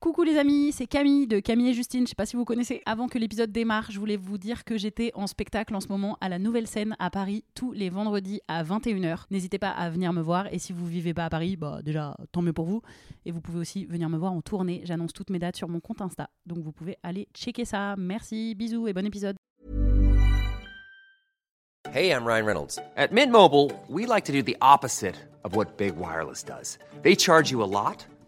Coucou les amis, c'est Camille de Camille et Justine. Je sais pas si vous connaissez. Avant que l'épisode démarre, je voulais vous dire que j'étais en spectacle en ce moment à la Nouvelle Scène à Paris tous les vendredis à 21h. N'hésitez pas à venir me voir et si vous vivez pas à Paris, bah déjà tant mieux pour vous. Et vous pouvez aussi venir me voir en tournée. J'annonce toutes mes dates sur mon compte Insta. Donc vous pouvez aller checker ça. Merci, bisous et bon épisode. Hey, I'm Ryan Reynolds. At Mint Mobile, we like to do the opposite of what Big Wireless does. They charge you a lot,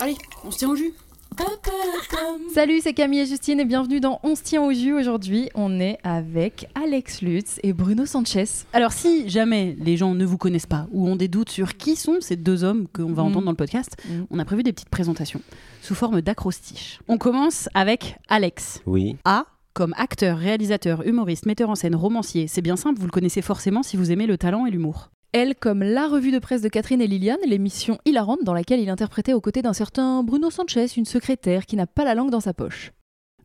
Allez, on se tient au jus. Salut, c'est Camille et Justine et bienvenue dans On se tient au jus. Aujourd'hui, on est avec Alex Lutz et Bruno Sanchez. Alors si jamais les gens ne vous connaissent pas ou ont des doutes sur qui sont ces deux hommes qu'on va Mhm. entendre dans le podcast, Mhm. on a prévu des petites présentations sous forme d'acrostiche. On commence avec Alex. Oui. A comme acteur, réalisateur, humoriste, metteur en scène, romancier. C'est bien simple, vous le connaissez forcément si vous aimez le talent et l'humour. Elle comme la revue de presse de Catherine et Liliane, l'émission hilarante dans laquelle il interprétait aux côtés d'un certain Bruno Sanchez, une secrétaire qui n'a pas la langue dans sa poche.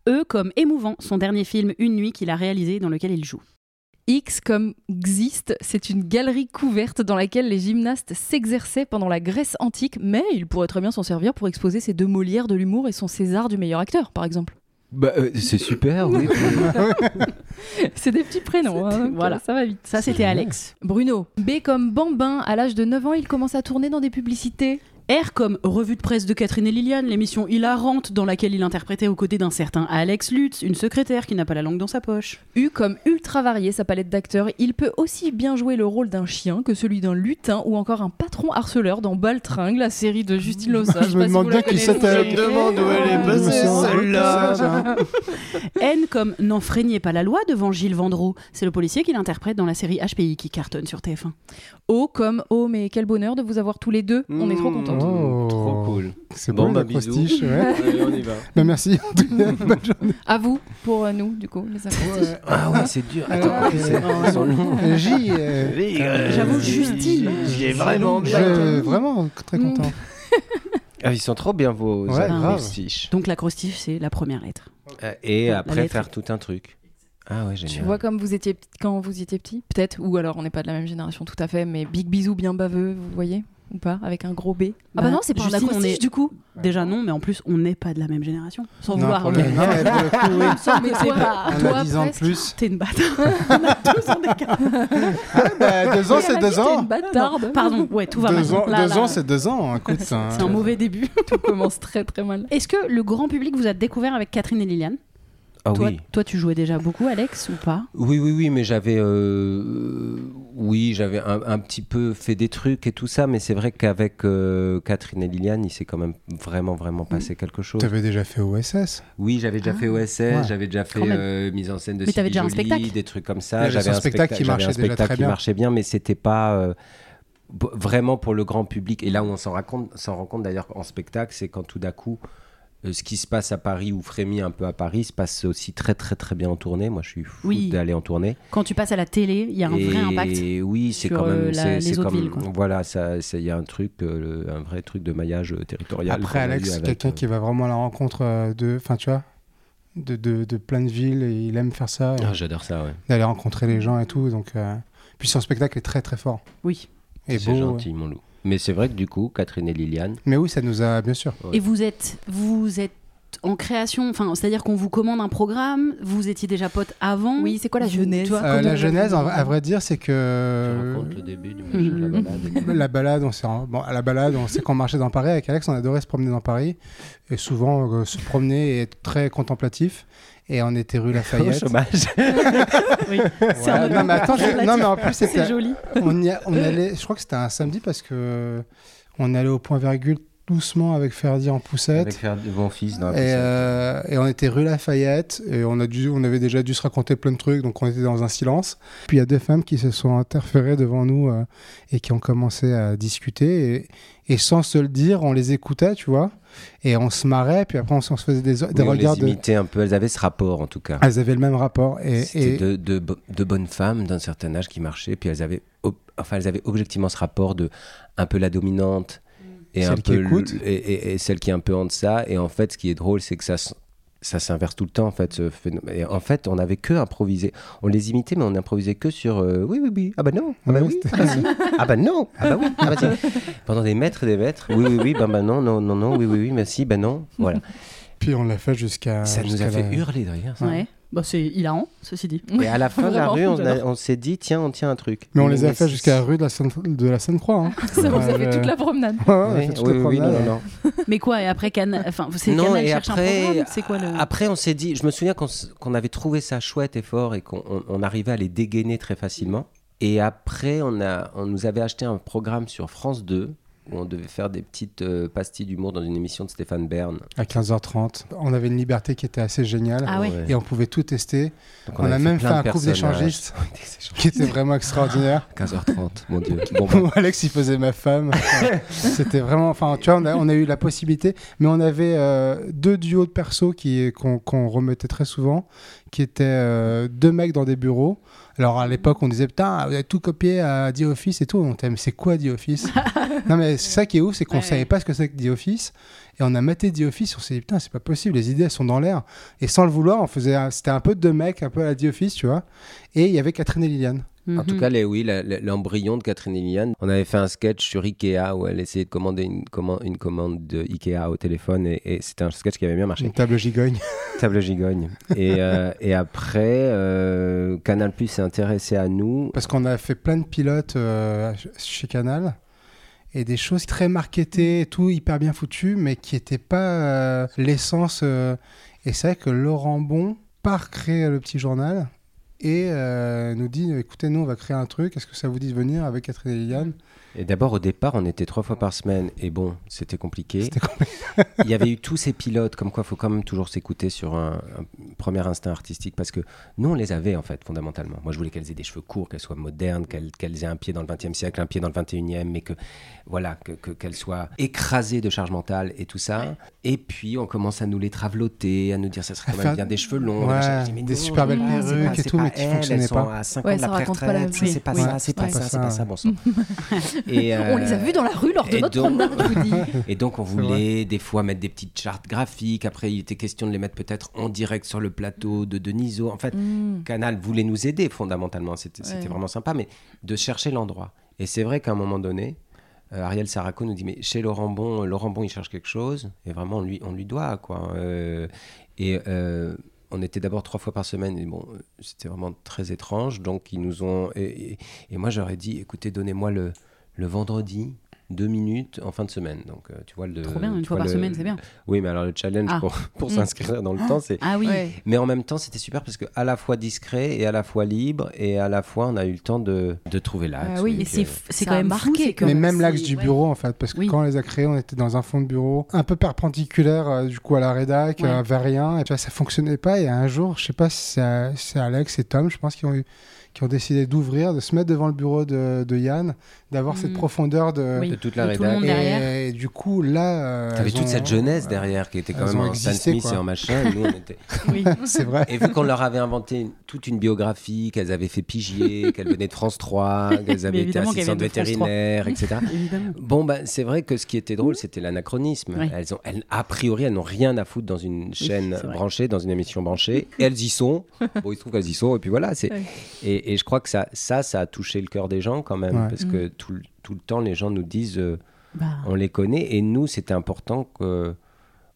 E comme émouvant, son dernier film Une nuit qu'il a réalisé dans lequel il joue. X comme Xiste, c'est une galerie couverte dans laquelle les gymnastes s'exerçaient pendant la Grèce antique, mais il pourrait très bien s'en servir pour exposer ses deux Molières de l'humour et son César du meilleur acteur, par exemple. Bah, euh, c'est super, oui. C'est des petits prénoms, hein, Voilà. ça va vite. Ça, c'était Alex. Bruno, B comme Bambin, à l'âge de 9 ans, il commence à tourner dans des publicités. R comme revue de presse de Catherine et Liliane, l'émission hilarante dans laquelle il interprétait aux côtés d'un certain Alex Lutz, une secrétaire qui n'a pas la langue dans sa poche. U comme ultra varié sa palette d'acteurs, il peut aussi bien jouer le rôle d'un chien que celui d'un lutin ou encore un patron harceleur dans Baltringue, la série de Justine Lossa. Je sais me demande bien qui c'était. Je me demande où elle est Je passée, celle-là. N comme n'en freignez pas la loi devant Gilles Vendreau, c'est le policier qui l'interprète dans la série HPI qui cartonne sur TF1. O comme Oh, mais quel bonheur de vous avoir tous les deux. On est trop contents. Oh. Trop cool. C'est Bon, bon, bah, bisous. Ouais. Allez, on y va. Bah, merci. Bonne journée. À vous, pour euh, nous, du coup, les acrostiches. Ah ouais, c'est dur. Attends, Ah, c'est- ouais. ils sont longs. Euh, J. euh, J'avoue, Justine. J'ai vraiment je- vraiment très Mm. content. Ah, ils sont trop bien vos Ouais, acrostiches. Donc l'acrostiche, c'est la première lettre. Euh, Et après, lettre. faire tout un truc. Ah ouais, génial. Tu vois comme vous étiez quand vous étiez petit Peut-être, ou alors on n'est pas de la même génération tout à fait, mais big bisou bien baveux, vous voyez? Ou pas Avec un gros B. Ah bah non, c'est pas un Justine, on acrostiche est- du coup. Déjà non, mais en plus, on n'est pas de la même génération. Sans Non, vouloir, pour le- non, mais pour le coup, oui. Mais c'est toi, pas- On toi, a 10 ans de presque. plus. T'es une bâtarde. on a deux ans d'écart. Ah, bah, deux ans, c'est deux t'es ans. une bâtarde. Pardon, ouais, tout va Deux mal. ans, Là, deux là, ans, c'est deux ans. Écoute, c'est un mauvais début. Tout commence très très mal. Est-ce que le grand public vous a découvert avec Catherine et Liliane? Ah toi, oui. toi, tu jouais déjà beaucoup, Alex, ou pas? Oui, oui, oui, mais j'avais, euh, oui, j'avais un, un petit peu fait des trucs et tout ça, mais c'est vrai qu'avec euh, Catherine et Liliane, il s'est quand même vraiment, vraiment passé quelque chose. Tu avais déjà fait OSS. Oui, j'avais déjà fait OSS, Ouais. j'avais déjà fait euh, mise en scène de Mais Sylvie déjà un spectacle des trucs comme ça. J'avais un spectacle qui un marchait déjà très qui bien. marchait bien, mais c'était pas euh, vraiment pour le grand public. Et là où on s'en rend compte d'ailleurs en spectacle, c'est quand tout d'un coup. Euh, ce qui se passe à Paris ou frémit un peu à Paris se passe aussi très très très bien en tournée. Moi, je suis fou Oui. d'aller en tournée. Quand tu passes à la télé, il y a un vrai impact. Et oui, c'est quand euh, même. la- c'est- les autres comme- villes, quoi. Voilà, ça- ça- il y a un truc, euh, le- un vrai truc de maillage euh, territorial. Après, Alex, quelqu'un euh, qui va vraiment à la rencontre euh, de. Enfin, tu vois, de, de, de plein de villes et il aime faire ça. Ah, J'adore ça, ouais. D'aller rencontrer les gens et tout. Donc, euh, Puis son spectacle est très très fort. Oui. Et C'est gentil, mon loup. Mais c'est vrai que du coup, Catherine et Liliane. Mais oui, ça nous a, bien sûr. Ouais. Et vous êtes, vous êtes en création, enfin, c'est-à-dire qu'on vous commande un programme, vous étiez déjà potes avant. Oui, c'est quoi la genèse vois, Euh, la genèse, en- à vrai dire, c'est Tu que. racontes le début du machin, la Mhm. balade. La balade, on s'est bon, à la balade, on sait qu'on marchait dans Paris avec Alex, on adorait se promener dans Paris et souvent euh, se promener et être très contemplatif. Et on était rue Au Lafayette. chômage. Oui. C'est Voilà. Non, mais attends, je- non, mais en plus, c'était, joli. on, y a- on allait, je crois que c'était un samedi parce que on allait au point virgule doucement avec Ferdi en poussette. Avec de mon fils dans la Et, euh, et on était rue Lafayette et on, a dû, on avait déjà dû se raconter plein de trucs, donc on était dans un silence. Puis il y a deux femmes qui se sont interférées devant nous euh, et qui ont commencé à discuter. Et, et sans se le dire, on les écoutait, tu vois. Et on se marrait, puis après on, se faisait des, des Oui, on regards. les de- imitait un peu, elles avaient ce rapport en tout cas. Elles avaient le même rapport. Et, C'était et- de, de, bo- de bonnes femmes d'un certain âge qui marchaient, puis elles avaient, enfin, elles avaient objectivement ce rapport de un peu la dominante et Celle un qui peu écoute. et, et- et celle qui est un peu en deçà. Et en fait, ce qui est drôle, c'est que ça, ça s'inverse tout le temps. En fait, ce phénomène. Et en fait, on avait que improvisé. On les imitait, mais on improvisait que sur euh, oui, oui, oui. Ah bah non. Ah bah oui. Ah bah, si. Ah bah non. Ah bah oui. Ah bah si. Pendant des mètres et des mètres. Oui, oui, oui. Ben bah non, non, non, non. Oui, oui, oui. Merci. Ben non. Voilà. puis on l'a fait jusqu'à. ça nous a fait la- hurler de rire. ça. Ouais. Bah, c'est hilarant, ceci dit. Et à la fin de la rue, on, a- j'adore. on s'est dit, tiens, on tient un truc. Mais on les a fait jusqu'à la rue de la Seine- de la Seine-Croix. hein. Ça vous a Ouais, fait je- toute la promenade. Ouais, on a Oui, fait toute oui, la oui, non, promenade. non, non. Mais quoi, et après, Canal, enfin, c'est Non, Canal et cherche un après, programme C'est quoi le. après, on s'est dit, je me souviens qu'on s- qu'on avait trouvé ça chouette et fort et qu'on on- on arrivait à les dégainer très facilement. Et après, on, a, on nous avait acheté un programme sur France 2 où on devait faire des petites euh, pastilles d'humour dans une émission de Stéphane Bern. À 15h30. On avait une liberté qui était assez géniale. Ah ouais. Et on pouvait tout tester. Donc, on a même fait un couple d'échangistes. Qui était vraiment extraordinaire. 15h30, mon Dieu. Bon, Où Alex, il faisait ma femme. Enfin, C'était vraiment. Enfin, tu vois, on a, on a eu la possibilité, mais on avait euh, deux duos de persos qui qu'on qu'on remettait très souvent, qui étaient euh, deux mecs dans des bureaux. Alors à l'époque, on disait putain, vous avez tout copié à The Office et tout. On était, mais c'est quoi The Office Non, mais c'est ça qui est ouf, c'est qu'on Ouais, savait pas ce que c'est que The Office. Et on a maté The Office, on s'est dit putain, c'est pas possible, les idées elles sont dans l'air. Et sans le vouloir, on faisait, c'était un peu deux mecs, un peu à la The Office, tu vois. Et il y avait Catherine et Liliane. En tout Mhm. cas, les, oui, l'embryon de Catherine et Liliane. On avait fait un sketch sur Ikea où elle essayait de commander une, comman- une commande de Ikea au téléphone et, et c'était un sketch qui avait bien marché. Une table gigogne. Table gigogne. Et, euh, et après, euh, Canal Plus s'est intéressé à nous. Parce qu'on a fait plein de pilotes euh, chez Canal et des choses très marketées et tout, hyper bien foutues, mais qui n'étaient pas l'essence. Et c'est vrai que Laurent Bon part créer le petit journal et euh, nous dit écoutez, nous, on va créer un truc, est-ce que ça vous dit de venir avec Catherine et Liliane? Et d'abord, au départ, on était trois fois par semaine. Et bon, c'était compliqué. C'était compliqué. Il y avait eu tous ces pilotes, comme quoi il faut quand même toujours s'écouter sur un, un premier instinct artistique, parce que nous, on les avait en fait, fondamentalement. Moi, je voulais qu'elles aient des cheveux courts, qu'elles soient modernes, qu'elles qu'elles aient un pied dans le 20e siècle, un pied dans le 21e, mais que, voilà, que- que- qu'elles soient écrasées de charge mentale et tout ça. Et puis, on commence à nous les traveloter, à nous dire ça serait quand faire- même bien des cheveux longs. Ouais, dis, des non, super belles perruques et tout, pas mais qui elles, fonctionnaient elles sont pas. à 5 Ouais, ans de la pas c'est pas ça, c'est pas ça, c'est pas ça, bon sang. Et, On les a euh, vus dans la rue lors de notre donc- promenade, je vous dis. et donc, on voulait des fois mettre des petites chartes graphiques. Après, il était question de les mettre peut-être en direct sur le plateau de Deniso. En fait, Mm. Canal voulait nous aider fondamentalement. C'était Ouais. vraiment sympa, mais de chercher l'endroit. Et c'est vrai qu'à un moment donné, euh, Ariel Saraco nous dit Mais chez Laurent Bon, Laurent Bon, il cherche quelque chose. Et vraiment, on lui, on lui doit. quoi. Euh, et. euh, on était d'abord trois fois par semaine et bon, euh, c'était vraiment très étrange. Donc ils nous ont et, et- et moi j'aurais dit, écoutez, donnez-moi le, le vendredi deux minutes en fin de semaine. Donc euh, tu vois le. Trop bien, une fois par le- semaine, c'est bien. Oui, mais alors le challenge Ah. pour, pour Mm. s'inscrire dans le temps, c'est. Ah oui. Ouais. Mais en même temps, c'était super parce que à la fois discret et à la fois libre et à la fois on a eu le temps de, de trouver l'axe. Ah oui, Et c'est euh, quand même marqué, quand Mais même l'axe du ouais. bureau, en fait, parce que Oui. quand on les a créés, on était dans un fond de bureau un peu perpendiculaire, euh, du coup, à la rédac, Ouais. euh, vers rien. Et tu vois, ça fonctionnait pas. Et un jour, je sais pas si c'est euh, c'est Alex et Tom, je pense, qui ont, eu, qui ont décidé d'ouvrir, de se mettre devant le bureau de, de Yann, d'avoir cette Mhm. profondeur de. Oui. de toute la Et tout le rédac. monde Et, du coup, là. euh, T'avais toute cette jeunesse euh, derrière qui était quand même en Stan existé, Smith quoi. et en machin. et nous, on était... Oui. C'est vrai. Et vu qu'on leur avait inventé une- toute une biographie, qu'elles avaient fait pigier, qu'elles venaient de France 3, qu'elles avaient été assistantes viennent de France 3. vétérinaires, etc. Bon, ben, c'est vrai que ce qui était drôle, c'était l'anachronisme. Elles ont, elles, a priori, elles n'ont rien à foutre dans une chaîne branchée, dans une émission branchée. Et elles y sont. Bon, il se trouve qu'elles y sont. Et puis voilà. C'est... Ouais. Et, et je crois que ça, ça, ça a touché le cœur des gens quand même. Ouais. Parce que tout, le- tout le temps, les gens nous disent euh, Bah, on les connaît. Et nous, c'était important que.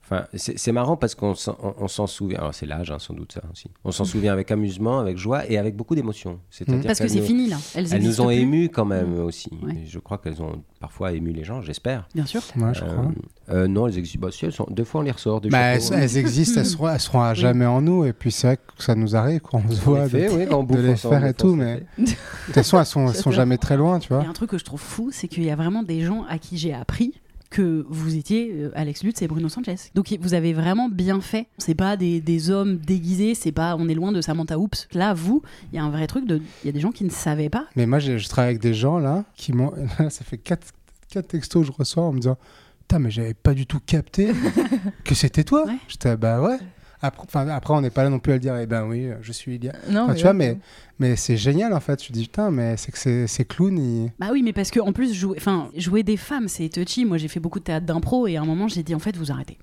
Enfin, c'est, marrant parce qu'on s'en, souvient. Alors, c'est l'âge, hein, sans doute, ça aussi. On s'en souvient avec amusement, avec joie et avec beaucoup d'émotion. Parce que c'est fini là. Elles, Elles nous ont plus. émus quand même aussi. Ouais. Et je crois qu'elles ont parfois ému les gens, j'espère. Bien sûr. Ouais, je Euh, crois. euh, non, elles existent. Bah, si, elles sont... Deux fois, on les ressort. Bah, elles, hein. existent, elles seront, elles seront à jamais en nous. Et puis c'est vrai que ça nous arrive quand on se voit. fait, de- oui, quand on de les faire et tout, mais-. De toute façon, elles sont, sont jamais très loin, tu Il vois. y a un truc que je trouve fou, c'est qu'il y a vraiment des gens à qui j'ai appris que vous étiez euh, Alex Lutz et Bruno Sanchez. Donc vous avez vraiment bien fait. C'est pas des, des hommes déguisés, c'est pas on est loin de Samantha Oops. Là, vous, il y a un vrai truc de. Il y a des gens qui ne savaient pas. Mais moi, je, je travaille avec des gens là qui m'ont. ça fait quatre, quatre textos que je reçois en me disant Putain, mais j'avais pas du tout capté que c'était toi. Ouais. J'étais bah ouais. Après, après, on n'est pas là non plus à le dire, eh ben oui, je suis Ilia. Non, Enfin, mais tu vois, ouais, mais, mais c'est génial en fait. Je dis putain, mais c'est que ces- clowns, ils... Bah oui, mais parce que en plus jouer, jouer des femmes, c'est touchy. Moi, j'ai fait beaucoup de théâtre d'impro et à un moment, j'ai dit en fait, vous arrêtez.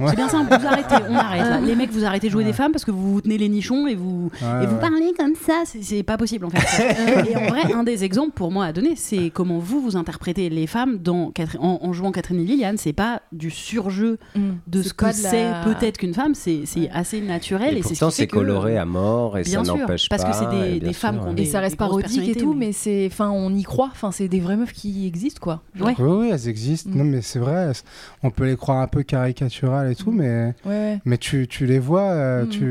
Ouais. C'est bien simple, vous arrêtez, on arrête. là. Les mecs, vous arrêtez de jouer des femmes parce que vous vous tenez les nichons et vous Ouais, et vous parlez comme ça, c'est- pas possible en fait. et en vrai, un des exemples pour moi à donner, c'est comment vous vous interprétez les femmes dans en, en jouant Catherine et Liliane. C'est pas du surjeu Mm. de ce que c'est la- peut-être qu'une femme, c'est assez naturel Et et, c'est ce pourtant, c'est que- coloré à mort et Bien ça n'empêche pas. parce que c'est des- femmes des- Et ça reste parodique et tout, mais- c'est, enfin, on y croit. Enfin, c'est des vraies meufs qui existent, quoi. Oui, oui, elles existent. Mm. Non, mais c'est vrai. On peut les croire un peu caricaturales et tout, mais, Ouais, ouais. mais tu, tu les vois, euh, Mm. tu...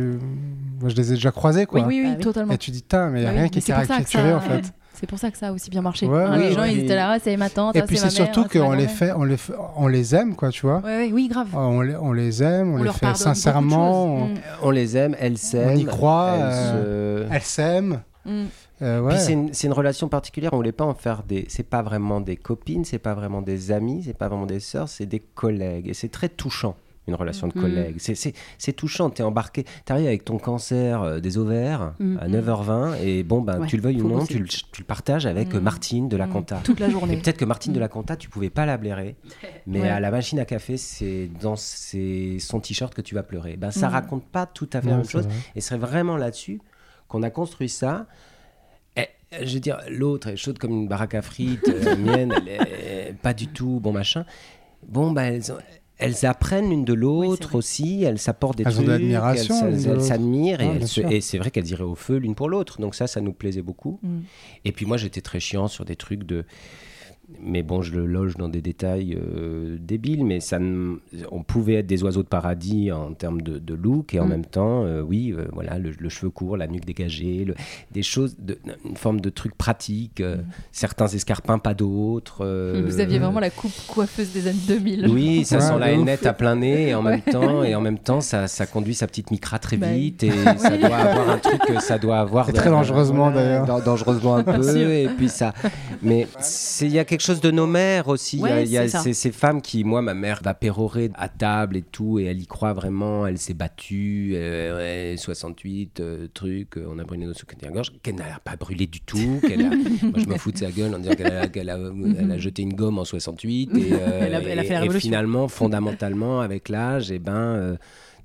Moi, je les ai déjà croisées, quoi. Oui, oui, oui, oui. totalement. Et tu dis, putain, mais il n'y a Bah rien qui est c'est pour ça que caricaturé, ça- en fait. C'est pour ça que ça a aussi bien marché. Ouais, Hein, les gens, ils étaient là, Ah, c'est ma tante, Et ah, puis c'est surtout qu'on les fait, on les, fait- on les aime, quoi, tu vois. Ouais, ouais, oui, grave. On les, on les aime, on, On les fait sincèrement. choses. on- Mm. On les aime, elles s'aiment. y croit, elles euh, s'aiment. Mm. Euh, ouais. Puis c'est une, c'est une relation particulière, on voulait pas en faire des. C'est pas vraiment des copines, c'est pas vraiment des amis, c'est pas vraiment des sœurs, c'est des collègues. Et c'est très touchant, une relation de Mhm. collègues. C'est- touchant, t'es embarqué, t'arrives avec ton cancer euh, des ovaires Mhm. à 9h20, et bon, ben, Ouais, tu le veuilles ou non, tu le, tu le partages avec euh, Mhm. Martine de la Mm. Compta. Toute la Et journée. peut-être que Martine de Mm. la Compta, tu pouvais pas la blairer, mais Ouais. à la machine à café, c'est dans ses- son t-shirt que tu vas pleurer. Ben, ça raconte pas tout à fait la même chose. vrai. Et c'est vraiment là-dessus qu'on a construit ça. Et, je veux dire, l'autre est chaude comme une baraque à frites, euh, la mienne, elle est pas du tout bon machin. Bon, bah, elles, ont- elles apprennent l'une de l'autre aussi, elles s'apportent des Elles ont trucs, de l'admiration elles- s'admirent et, Ouais, sûr. et c'est vrai qu'elles iraient au feu l'une pour l'autre. Donc ça, ça nous plaisait beaucoup. Mm. Et puis moi, j'étais très chiant sur des trucs de. Mais bon, je le loge dans des détails euh, débiles, mais ça, ne- on pouvait être des oiseaux de paradis en termes de, de look, et en Mm. même temps, euh, oui, euh, voilà, le, le cheveu court, la nuque dégagée, le- des choses, de, une forme de truc pratique, euh, certains escarpins, pas d'autres. euh, Mm. Vous aviez vraiment la coupe coiffeuse des années 2000. oui, ça Ouais, sent la hainette à plein nez et en même temps et en même temps ça, ça conduit sa petite micra très Bah vite et ça doit avoir un truc que ça doit avoir Et de- très dangereusement, d'ailleurs. dan- dangereusement un peu et puis ça mais il y a quelque chose de nos mères aussi. Il y a- il y ces, ces femmes qui moi ma mère va pérorer à table et tout et elle y croit vraiment elle s'est battue euh, ouais, 68 euh, truc euh, on a brûlé nos souvenirs à gorge qu'elle n'a pas brûlé du tout qu'elle a- moi je me fous de sa gueule en disant qu'elle a, a jeté une gomme en 68 et, euh, Elle elle et- et finalement fondamentalement avec l'âge et ben euh,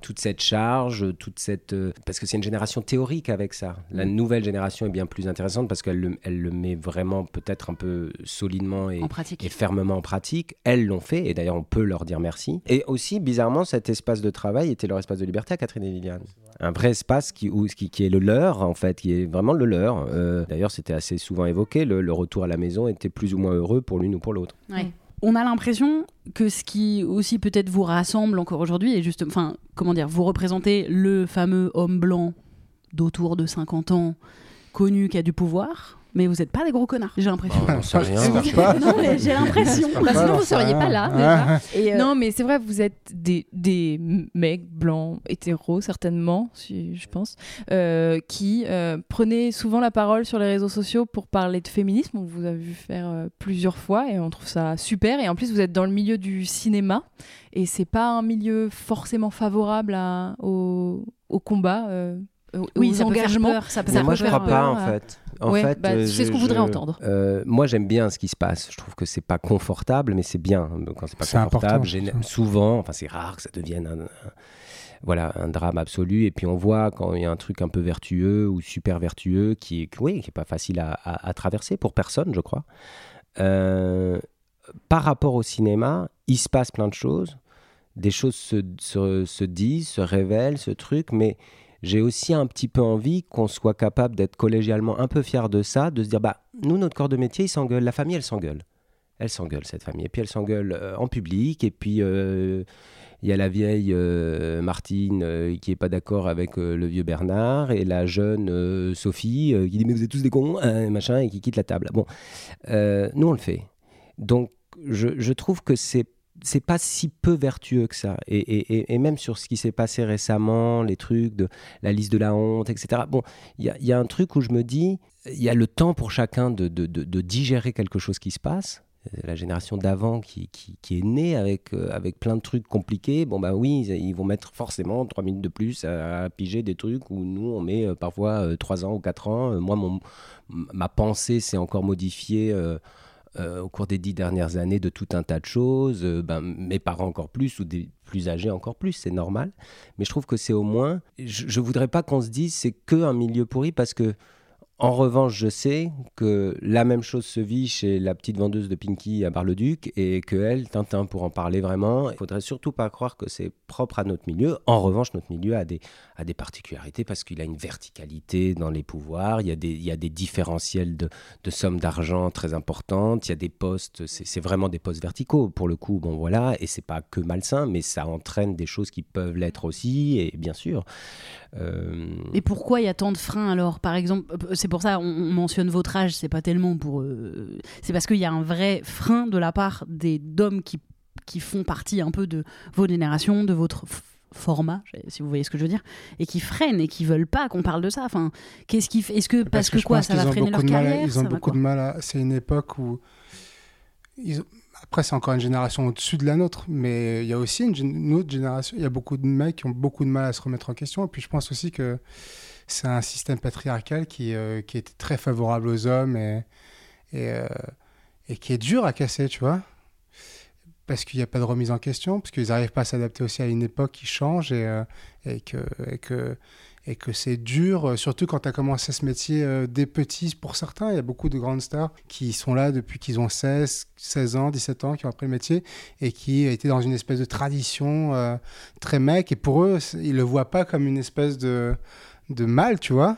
toute cette charge, toute cette euh, parce que c'est une génération théorique avec ça. La nouvelle génération est bien plus intéressante parce qu'elle le, elle le met vraiment peut-être un peu solidement et, en pratique. et fermement en pratique. Elles l'ont fait et d'ailleurs on peut leur dire merci. Et aussi bizarrement cet espace de travail était leur espace de liberté à Catherine et Liliane. Un vrai espace qui, où- qui, qui est le leur en fait, qui est vraiment le leur. Euh, d'ailleurs c'était assez souvent évoqué. Le, le retour à la maison était plus ou moins heureux pour l'une ou pour l'autre. Ouais. On a l'impression que ce qui aussi peut-être vous rassemble encore aujourd'hui est juste, enfin, comment dire, vous représentez le fameux homme blanc d'autour de 50 ans, connu qui a du pouvoir, mais vous n'êtes pas des gros connards, j'ai l'impression. Rien. Pas. non, mais j'ai l'impression. Bah, sinon, vous seriez ça, pas là, ouais. déjà. Et, euh, Non, mais c'est vrai, vous êtes des, des mecs blancs, hétéros, certainement, si, je pense, euh, qui euh, prenaient souvent la parole sur les réseaux sociaux pour parler de féminisme. On vous a vu faire euh, plusieurs fois et on trouve ça super. Et en plus, vous êtes dans le milieu du cinéma et c'est pas un milieu forcément favorable à, au, au combat, euh, oui, aux ça peut faire engagements. peur, ça peut Mais moi, peut je faire crois pas, en peur, euh, fait. En ouais, fait, bah, euh, c'est ce je- qu'on voudrait je- entendre. euh, moi, j'aime bien ce qui se passe. Je trouve que c'est pas confortable, mais c'est bien. Quand c'est pas confortable, souvent, enfin, c'est rare que ça devienne un, un- voilà, un drame absolu. Et puis, on voit quand il y a un truc un peu vertueux ou super vertueux qui est, oui, qui est pas facile à, à- à traverser pour personne, je crois. Euh, par rapport au cinéma, il se passe plein de choses. Des choses se, se- se disent, se révèlent, ce truc, mais j'ai aussi un petit peu envie qu'on soit capable d'être collégialement un peu fier de ça, de se dire, bah, nous, notre corps de métier, il s'engueule. La famille, elle s'engueule. Elle s'engueule, cette famille. Et puis, elle s'engueule euh, en public. Et puis, euh, il y a la vieille euh, Martine qui est pas d'accord avec le vieux Bernard. Et la jeune Sophie qui dit, mais vous êtes tous des cons, hein, machin, et qui quitte la table. Bon, nous, on le fait. Donc, je trouve que c'est c'est pas si peu vertueux que ça. Et, et- et- même sur ce qui s'est passé récemment, les trucs de la liste de la honte, etc. Bon, il y a, un truc où je me dis, il y a le temps pour chacun de, de- de- digérer quelque chose qui se passe. Euh, La génération d'avant qui, qui- est née avec, euh, avec plein de trucs compliqués, bon bah oui, ils, vont mettre forcément trois minutes de plus à, piger des trucs où nous on met euh, parfois euh, trois ans ou quatre ans. Moi, mon, ma pensée s'est encore modifiée euh, au cours des dix dernières années de tout un tas de choses. Euh, ben, mes parents encore plus ou des plus âgés encore plus, c'est normal. Mais je trouve que c'est au moins. Je, je voudrais pas qu'on se dise c'est que un milieu pourri parce que. En revanche, je sais que la même chose se vit chez la petite vendeuse de Pinky à Bar-le-Duc et que elle, Tintin, pour en parler vraiment, il faudrait surtout pas croire que c'est propre à notre milieu. En revanche, notre milieu a des, particularités parce qu'il a une verticalité dans les pouvoirs, il y a des, il différentiels de, sommes d'argent très importantes, il y a des postes, c'est c'est vraiment des postes verticaux pour le coup, bon voilà, et c'est pas que malsain, mais ça entraîne des choses qui peuvent l'être aussi, et bien sûr. Euh, Et pourquoi il y a tant de freins alors? Par exemple, euh, c'est pour ça on, on mentionne votre âge, c'est pas tellement pour. euh, c'est parce qu'il y a un vrai frein de la part des d'hommes qui, qui font partie un peu de votre génération, de votre format, si vous voyez ce que je veux dire, et qui freinent et qui veulent pas qu'on parle de ça. Enfin, qu'est-ce qui fait Est-ce que parce, que, quoi, ça qu'ils va freiner leur à- carrière Ils ont beaucoup de mal. C'est une époque où. ils Après, c'est encore une génération au-dessus de la nôtre, mais il y a aussi une, autre génération. Il y a beaucoup de mecs qui ont beaucoup de mal à se remettre en question. Et puis, je pense aussi que c'est un système patriarcal qui, euh, qui était très favorable aux hommes et, euh, et qui est dur à casser, tu vois. Parce qu'il n'y a pas de remise en question, parce qu'ils n'arrivent pas à s'adapter aussi à une époque qui change et, euh, et que, et que c'est dur, euh, surtout quand tu as commencé ce métier euh, des petits pour certains. Il y a beaucoup de grandes stars qui sont là depuis qu'ils ont 16, 16 ans, 17 ans, qui ont appris le métier et qui étaient dans une espèce de tradition euh, très mec. Et pour eux, ils le voient pas comme une espèce de, de mal, tu vois.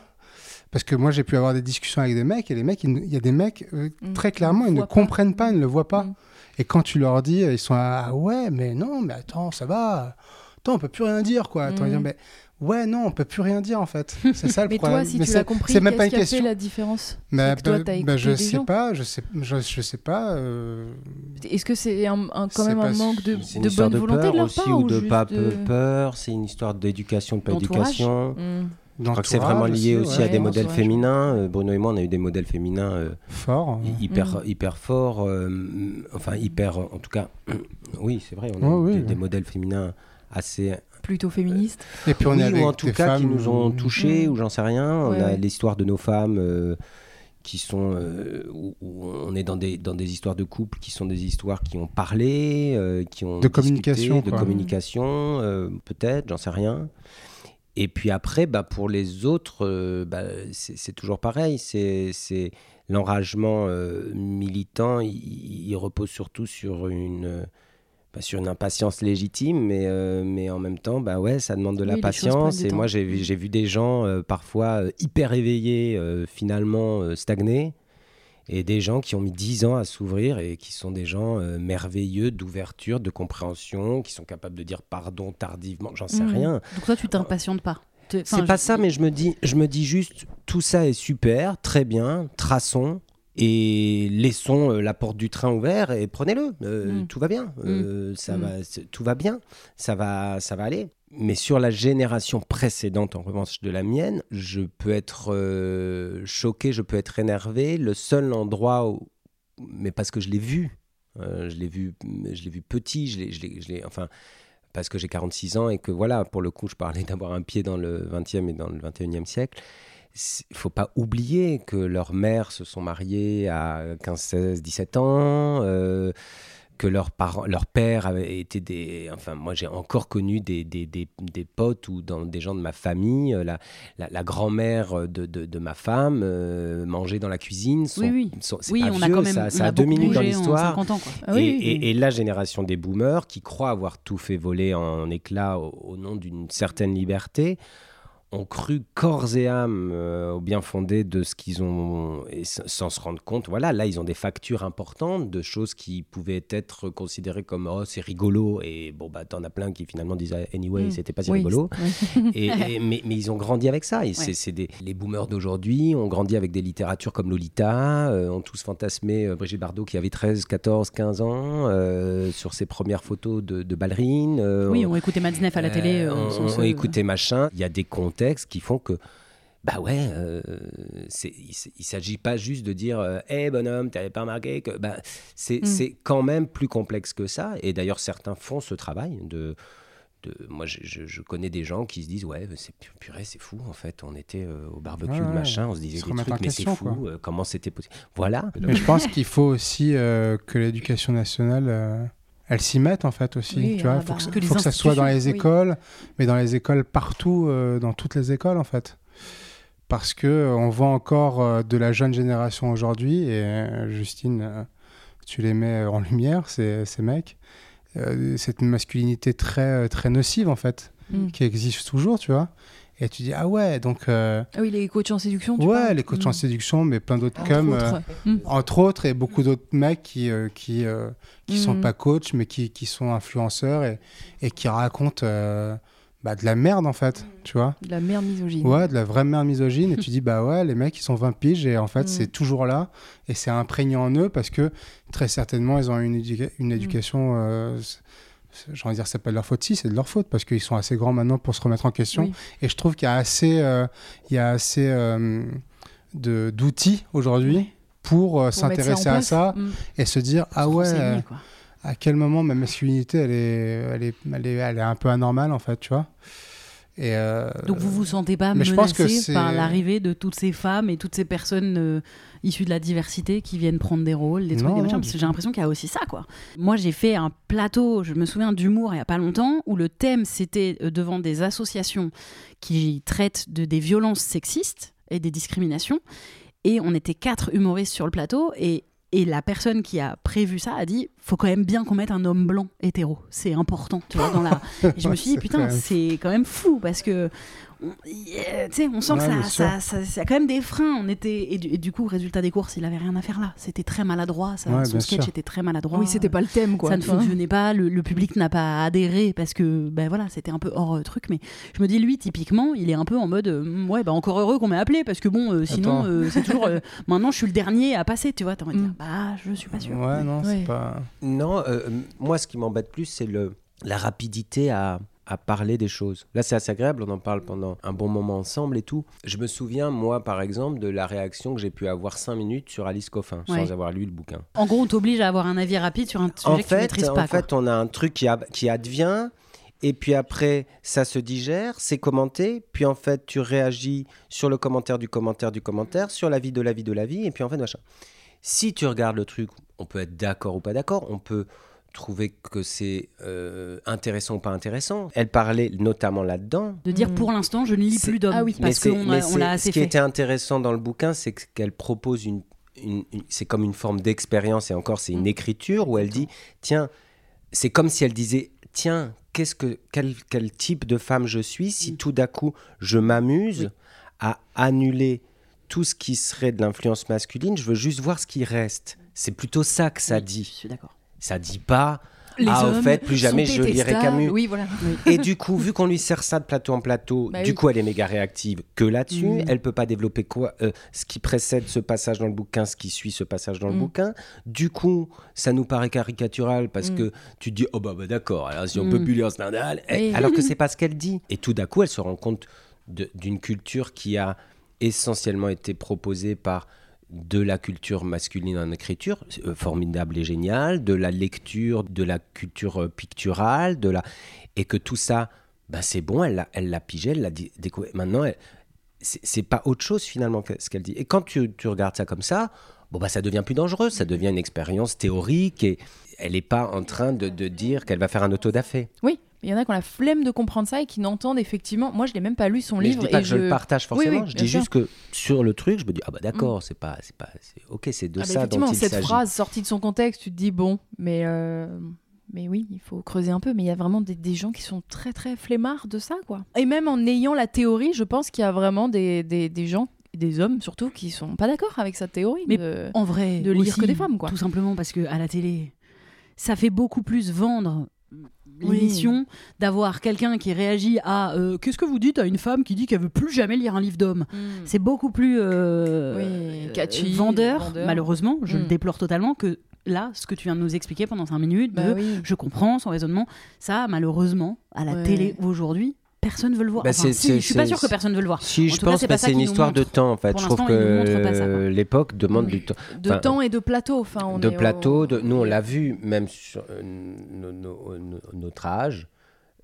Parce que moi, j'ai pu avoir des discussions avec des mecs et les mecs, ils ne- il y a des mecs, euh, Mm. très clairement, Ils ils ne pas. comprennent pas, ils ne le voient pas. Mm. Et quand tu leur dis, ils sont ah ouais, mais non, mais attends, ça va. Attends, on peut plus rien dire, quoi. Attends, Mhm. dire, mais ouais, non, on peut plus rien dire, en fait. C'est ça le Mais problème. toi, si Mais tu l'as compris, c'est même pas qu'est-ce une qui a fait question. la différence? Mais C'est que toi, bah, bah, je des sais gens. pas, je sais, je, je sais pas. euh, Est-ce que c'est un, un- quand même un manque de, C'est une de histoire bonne de volonté peur de leur aussi part ou de juste pas de- peur. C'est une histoire d'éducation, de pas éducation. Mm. Je crois que c'est vraiment lié aussi, ouais. à des modèles entourage. féminins. Euh, Bruno et moi, on a eu des modèles féminins euh, fort. hy- hyper, Mm. hyper forts. euh, enfin, hyper, en tout cas, oui, c'est vrai, on a Ouais, eu oui, des, modèles féminins assez. Plutôt féministe. Et puis on oui, est avec ou en tout cas qui nous ont touchés, Mm. ou j'en sais rien. Ouais, on a ouais. l'histoire de nos femmes. euh, qui sont euh, où, où on est dans des dans des histoires de couple qui sont des histoires qui ont parlé euh, qui ont De discuté, communication, de quoi. communication euh, peut-être j'en sais rien et puis après bah pour les autres euh, bah, c'est c'est toujours pareil c'est c'est l'enragement euh, militant il, il repose surtout sur une sur une impatience légitime, mais, euh, mais en même temps, bah ouais, ça demande de la Oui, patience. Et moi, j'ai vu, j'ai vu des gens euh, parfois euh, hyper éveillés, finalement stagnés, et des gens qui ont mis 10 ans à s'ouvrir et qui sont des gens merveilleux d'ouverture, de compréhension, qui sont capables de dire pardon tardivement, j'en sais Mhm. rien. Donc toi, tu t'impatientes pas. C'est pas je- ça, mais je me dis, je me dis juste, tout ça est super, très bien, traçons et laissons euh, la porte du train ouverte et prenez-le. Euh, Mm. Tout va bien, Euh, ça Mm. va, tout va bien, ça va, ça va aller. Mais sur la génération précédente, en revanche de la mienne, je peux être euh, choqué, je peux être énervé. Le seul endroit où, mais parce que je l'ai vu, je l'ai vu, je l'ai vu petit, je l'ai, je l'ai- je l'ai- enfin parce que j'ai 46 ans et que voilà, pour le coup, je parlais d'avoir un pied dans le 20e et dans le 21e siècle. Il faut pas oublier que leurs mères se sont mariées à 15, 16, 17 ans, euh, que leurs parents, leur père avait été des... Enfin, moi, j'ai encore connu des, des, des, des potes ou dans des gens de ma famille. euh, La, la, la grand-mère de, de, de ma femme euh, mangeait dans la cuisine. Son- Oui, oui. son- Oui, pas on a vieux, quand même. ça, ça a a deux minutes dans l'histoire. 50 ans, quoi. Ah oui, et, oui. et- et la génération des boomers qui croient avoir tout fait voler en éclats au, au nom d'une certaine liberté ont cru corps et âme euh, au bien fondé de ce qu'ils ont, et sans se rendre compte. Voilà, là, ils ont des factures importantes de choses qui pouvaient être considérées comme oh, c'est rigolo. Et bon, bah, t'en as plein qui finalement disent ah, anyway, Mm. c'était pas si Oui, rigolo. Et, et- mais, mais ils ont grandi avec ça. Et c'est- Ouais. c'est des, les boomers d'aujourd'hui ont grandi avec des littératures comme Lolita, euh, ont tous fantasmé euh, Brigitte Bardot qui avait 13, 14, 15 ans sur ses premières photos de, de ballerines. Oui, on- on écoutait à la télé. on, on écoutait machin. Il y a des contextes qui font que, bah ouais, euh, il il s'agit pas juste de dire, euh, hé bonhomme, t'avais pas remarqué que. Bah, c'est Mm. c'est quand même plus complexe que ça. Et d'ailleurs, certains font ce travail de. de moi, je, je- je connais des gens qui se disent, ouais, c'est pu- purée, c'est fou en fait. On était euh, au barbecue, Ouais, machin, on se disait Se des remettre trucs, en mais c'est fou. euh, comment c'était possible Voilà. Mais je pense qu'il faut aussi que l'éducation nationale, euh, elle s'y mette en fait aussi. Oui, tu vois, ah faut bah, que, faut que ça soit dans les oui. écoles, mais dans les écoles partout, euh, dans toutes les écoles en fait. Parce que euh, on voit encore euh, de la jeune génération aujourd'hui, et Justine, tu les mets en lumière, ces, ces mecs, cette masculinité très, très nocive en fait, Mm. qui existe toujours, tu vois. Et tu dis, ah ouais, donc. euh, Ah oui, les coachs en séduction. tu ouais, les coachs en Mm. séduction, mais plein d'autres Entre comme. autres. euh, Mm. entre autres, et beaucoup d'autres mecs qui, euh, qui, euh, qui sont Mhm. pas coachs, mais qui, qui sont influenceurs et, et qui racontent bah, de la merde, en fait, tu vois. De la merde misogyne. Ouais, de la vraie merde misogyne. et tu dis, bah ouais, les mecs, ils sont 20 piges, et en fait, c'est toujours là, et c'est imprégné en eux, parce que très certainement, ils ont une, éduca- une éducation. J'ai envie de dire, c'est pas de leur faute, si, c'est de leur faute, parce qu'ils sont assez grands maintenant pour se remettre en question. Oui. Et je trouve qu'il y a assez, euh, il y a assez euh, de- d'outils aujourd'hui pour, euh, Pour s'intéresser à ça Mm. et se dire ah ouais à quel moment ma masculinité elle est elle est, elle est, elle est un peu anormale en fait tu vois et Donc vous vous sentez pas menacé par l'arrivée de toutes ces femmes et toutes ces personnes issues de la diversité qui viennent prendre des rôles, des trucs, Non, des machins, parce que j'ai l'impression qu'il y a aussi ça quoi. Moi j'ai fait un plateau, je me souviens d'humour il y a pas longtemps, où le thème c'était euh, devant des associations qui traitent de des violences sexistes et des discriminations, et on était quatre humoristes sur le plateau et et la personne qui a prévu ça a dit faut quand même bien qu'on mette un homme blanc hétéro c'est important tu vois dans la et je me suis dit putain c'est quand même fou parce que on, yeah, sais, on sent Ouais, que ça, ça, ça, ça a quand même des freins. On était et du, et du coup, résultat des courses, il avait rien à faire là. C'était très maladroit. Ça, Ouais, son sketch sûr. était très maladroit. Oui, c'était pas le thème, quoi. ça ne fonctionnait pas. Le, le public n'a pas adhéré parce que ben voilà, c'était un peu hors euh, truc. Mais je me dis lui, typiquement, il est un peu en mode euh, ouais, bah encore heureux qu'on m'ait appelé parce que bon, euh, sinon euh, c'est toujours euh, maintenant je suis le dernier à passer. Tu vois, t'as envie de dire Mm. bah je suis pas sûr. ouais non Ouais. c'est pas Non, euh, moi, ce qui m'embête plus, c'est le, la rapidité à, à parler des choses. Là, c'est assez agréable, on en parle pendant un bon moment ensemble et tout. Je me souviens, moi, par exemple, de la réaction que j'ai pu avoir cinq minutes sur Alice Coffin, Ouais. sans avoir lu le bouquin. En gros, on t'oblige à avoir un avis rapide sur un sujet En que tu fait, maîtrises en pas. quoi. fait, on a un truc qui, a- qui advient, et puis après, ça se digère, c'est commenté, puis en fait, tu réagis sur le commentaire du commentaire du commentaire, sur l'avis de l'avis de l'avis, et puis en fait, machin. Si tu regardes le truc, on peut être d'accord ou pas d'accord, on peut trouver que c'est euh, intéressant ou pas intéressant. Elle parlait notamment là-dedans. de dire Mm. pour l'instant, je ne lis plus d'hommes Ah oui. parce qu'on l'a assez Ce qui fait. était intéressant dans le bouquin, c'est que- qu'elle propose une, une- une- c'est comme une forme d'expérience et encore c'est une Mm. écriture où elle dit tiens, c'est comme si elle disait tiens, qu'est-ce que quel, quel type de femme je suis si Mm. tout d'un coup je m'amuse Oui. à annuler tout ce qui serait de l'influence masculine, je veux juste voir ce qui reste. C'est plutôt ça que ça Oui, dit. Je suis d'accord. Ça dit pas Les ah au fait plus jamais je lirai. Camus. Oui, voilà. Et du coup, vu qu'on lui sert ça de plateau en plateau, Bah du oui. coup, elle est méga réactive que là-dessus. Mm. Elle peut pas développer quoi euh, Ce qui précède ce passage dans le bouquin, ce qui suit ce passage dans le Mm. bouquin. Du coup, ça nous paraît caricatural parce Mm. que tu te dis, oh bah, bah, d'accord, alors si on peut Mm. plus lire Stendhal, eh, Oui. alors que c'est pas ce qu'elle dit. Et tout d'un coup, elle se rend compte d'une culture qui a essentiellement été proposée par de la culture masculine en écriture, euh, formidable et génial, de la lecture, de la culture euh, picturale, de la... et que tout ça, bah, c'est bon, elle l'a pigé, elle l'a découvert. Maintenant, c'est pas autre chose finalement que ce qu'elle dit. Et quand tu, tu regardes ça comme ça, bon, bah, ça devient plus dangereux, ça devient une expérience théorique et elle n'est pas en train de, de dire qu'elle va faire un autodafé. Oui, il y en a qui ont la flemme de comprendre ça et qui n'entendent effectivement. Moi, je l'ai même pas lu son Mais je livre dis pas et que je le partage forcément, oui, je dis sûr. juste que sur le truc, je me dis, ah bah d'accord, c'est pas, c'est pas, c'est- ok, c'est de Ah bah ça dont effectivement, il cette s'agit. phrase sortie de son contexte, tu te dis bon, mais euh, Mais oui, il faut creuser un peu. Mais il y a vraiment des, des gens qui sont très très flemmards de ça, quoi. Et même en ayant la théorie, je pense qu'il y a vraiment des, des, des gens, des hommes surtout, qui sont pas d'accord avec cette théorie. Mais de- En vrai, de lire aussi, que des femmes, quoi. Tout simplement parce que à la télé, ça fait beaucoup plus vendre Oui. l'émission d'avoir quelqu'un qui réagit à euh, qu'est-ce que vous dites à une femme qui dit qu'elle veut plus jamais lire un livre d'homme. C'est beaucoup plus euh, Oui, euh, catchy, vendeur, vendeur. malheureusement, je le Mm. déplore totalement que là, ce que tu viens de nous expliquer pendant 5 minutes, Bah de oui. je comprends son raisonnement, ça malheureusement à la Ouais. télé aujourd'hui, personne veut le voir. Bah, Enfin, si, je suis pas sûre que personne veut le voir. Si, En je tout cas, pense c'est que c'est une histoire de temps en fait. Pour Je trouve que l'époque demande du temps. De Enfin, temps et de plateau. Enfin, on de est au- plateau. de- Nous, on l'a vu, même sur euh, no- no- no- notre âge,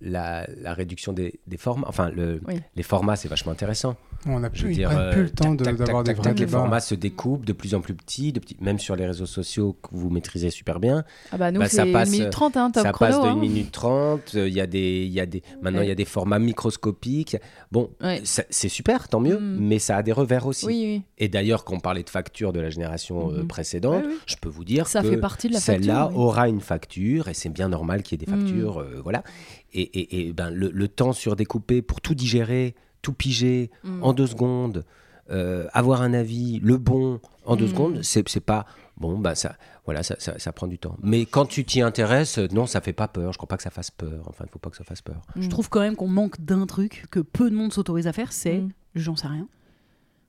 la, la réduction des, des formats. Enfin, le- Oui. les formats, c'est vachement intéressant. On n'a plus, dire, euh, plus le temps de- d'avoir des vrais tac, Les formats se découpent de plus en plus petits, de petits, même sur les réseaux sociaux que vous maîtrisez super bien. Ah bah nous, Bah, ça c'est passe- 1 minute 30, hein, top ça chrono. passe de hein. 1 minute 30. euh, Il y a des, il y a des, maintenant, il Ouais. y a des formats microscopiques. Bon, Ouais. ça- c'est super, tant mieux, Mm. mais ça a des revers aussi. Oui, oui. Et d'ailleurs, quand on parlait de facture de la génération euh, Mhm. précédente, Ouais, oui. je peux vous dire Ça que celle-là aura une facture et c'est bien normal qu'il y ait des Mhm. factures, euh, voilà. Et, et- et ben le, le temps surdécoupé pour tout digérer, tout piger Mm. en deux secondes, euh, avoir un avis, le bon en deux Mhm. secondes, c'est c'est pas bon, bah ça, voilà, ça, ça, ça prend du temps. Mais quand tu t'y intéresses, euh, non, ça fait pas peur. Je crois pas que ça fasse peur. Enfin, il faut pas que ça fasse peur. Je Mm. trouve quand même qu'on manque d'un truc que peu de monde s'autorise à faire, c'est Mm. j'en sais rien.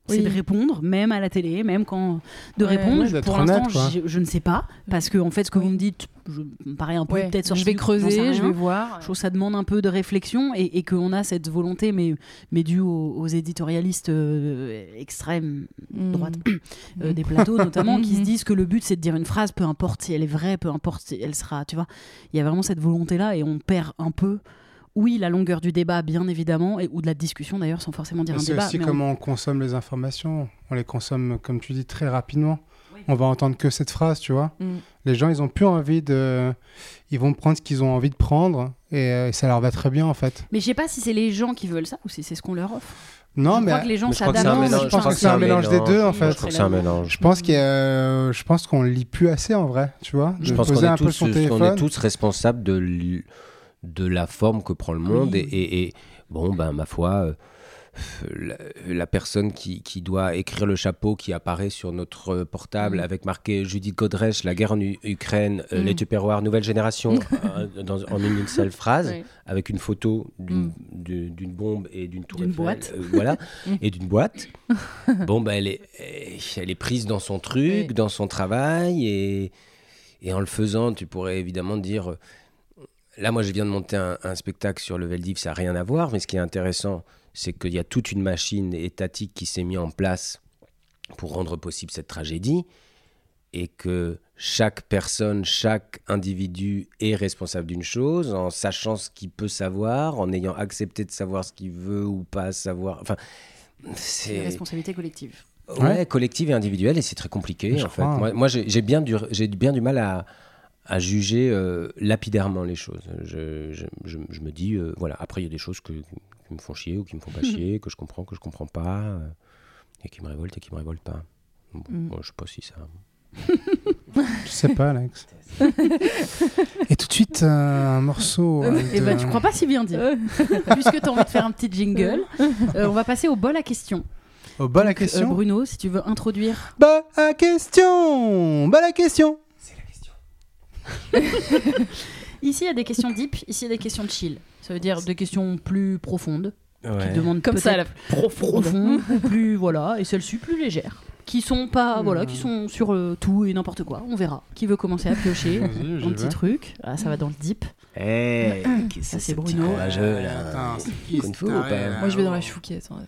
C'est de répondre, même à la télé, même quand de répondre. Ouais, pour l'instant, je, je ne sais pas parce que en fait, ce que Oui. vous me dites, je, me paraît un peu Ouais. peut-être sorti. Je vais creuser, je vais voir. Je trouve que ça demande un peu de réflexion et, et qu'on a cette volonté, mais, mais due aux, aux éditorialistes euh, extrêmes, Mm. droite, euh, des plateaux notamment, qui se Mhm. disent que le but c'est de dire une phrase, peu importe si elle est vraie, peu importe si elle sera, tu vois. Il y a vraiment cette volonté-là et on perd un peu, oui, la longueur du débat, bien évidemment, et, ou de la discussion d'ailleurs, sans forcément dire un C'est débat. aussi mais on- comment on consomme les informations. On les consomme, comme tu dis, très rapidement. On va entendre que cette phrase, tu vois. Mm. Les gens, ils ont plus envie de. Ils vont prendre ce qu'ils ont envie de prendre et, euh, et ça leur va très bien, en fait. Mais je sais pas si c'est les gens qui veulent ça ou si c'est ce qu'on leur offre. Non, je mais crois que les gens je crois que c'est un s'adaptent. mélange, mélange. je pense que c'est un mélange des deux, en Je fait. trouve que c'est un mélange. je pense qu'il y a- euh, je pense qu'on lit plus assez en vrai, tu vois. De Je pense qu'on est, un peu tous, son on téléphone. est tous responsables de, de la forme que prend le monde. Oui. Et, et- et, bon, ben, ma foi, euh, la, la personne qui, qui doit écrire le chapeau qui apparaît sur notre portable avec marqué Judith Godrèche, la guerre en U- Ukraine, euh, Mm. les Tupperware, nouvelle génération, euh, dans- en une seule phrase, avec une photo d'une Mm. du- d'une bombe et d'une tour Eiffel, boîte. euh, voilà, et d'une boîte. bon, ben, elle, est, elle est prise dans son truc, Oui. dans son travail, et, et en le faisant, tu pourrais évidemment dire. Là, moi, je viens de monter un, un spectacle sur le Veldiv, ça n'a rien à voir, mais ce qui est intéressant, c'est qu'il y a toute une machine étatique qui s'est mise en place pour rendre possible cette tragédie, et que chaque personne, chaque individu est responsable d'une chose, en sachant ce qu'il peut savoir, en ayant accepté de savoir ce qu'il veut ou pas savoir. Enfin, C'est une responsabilité collective. ouais, Ouais. collective et individuelle, et c'est très compliqué Je en fait. crois. Moi, moi, j'ai j'ai bien, du, j'ai bien du mal à, à juger euh, lapidairement les choses. Je, je, je- je me dis, euh, voilà, après il y a des choses que, qui me font chier ou qui me font pas chier, que je comprends, que je comprends pas, euh, et qui me révoltent et qui me révoltent pas. Bon, Mm. moi, je sais pas si ça. Je sais pas, Alex. et tout de suite, euh, un morceau. euh, Et de- ben, tu crois pas si bien dire. Puisque tu as envie de faire un petit jingle, euh, on va passer au bol à question. Oh, bah la Euh, question. Bruno, si tu veux introduire. Bah la question. Bah la question. Ici, il y a des questions deep, ici, il y a des questions chill. Ça veut dire des questions plus profondes, qui demandent Comme ça, la profonde. profondes, ou plus, voilà, et celles-ci plus légères. Qui sont pas, voilà, qui sont sur euh, tout et n'importe quoi. On verra. Qui veut commencer à piocher un petit truc? Ah, ça va dans le deep. Eh, Ça, c'est Bruno. courageux, là Attends, c'est qui Kung ce Fu ou taré, pas là Moi, je vais dans la chouquette. hein.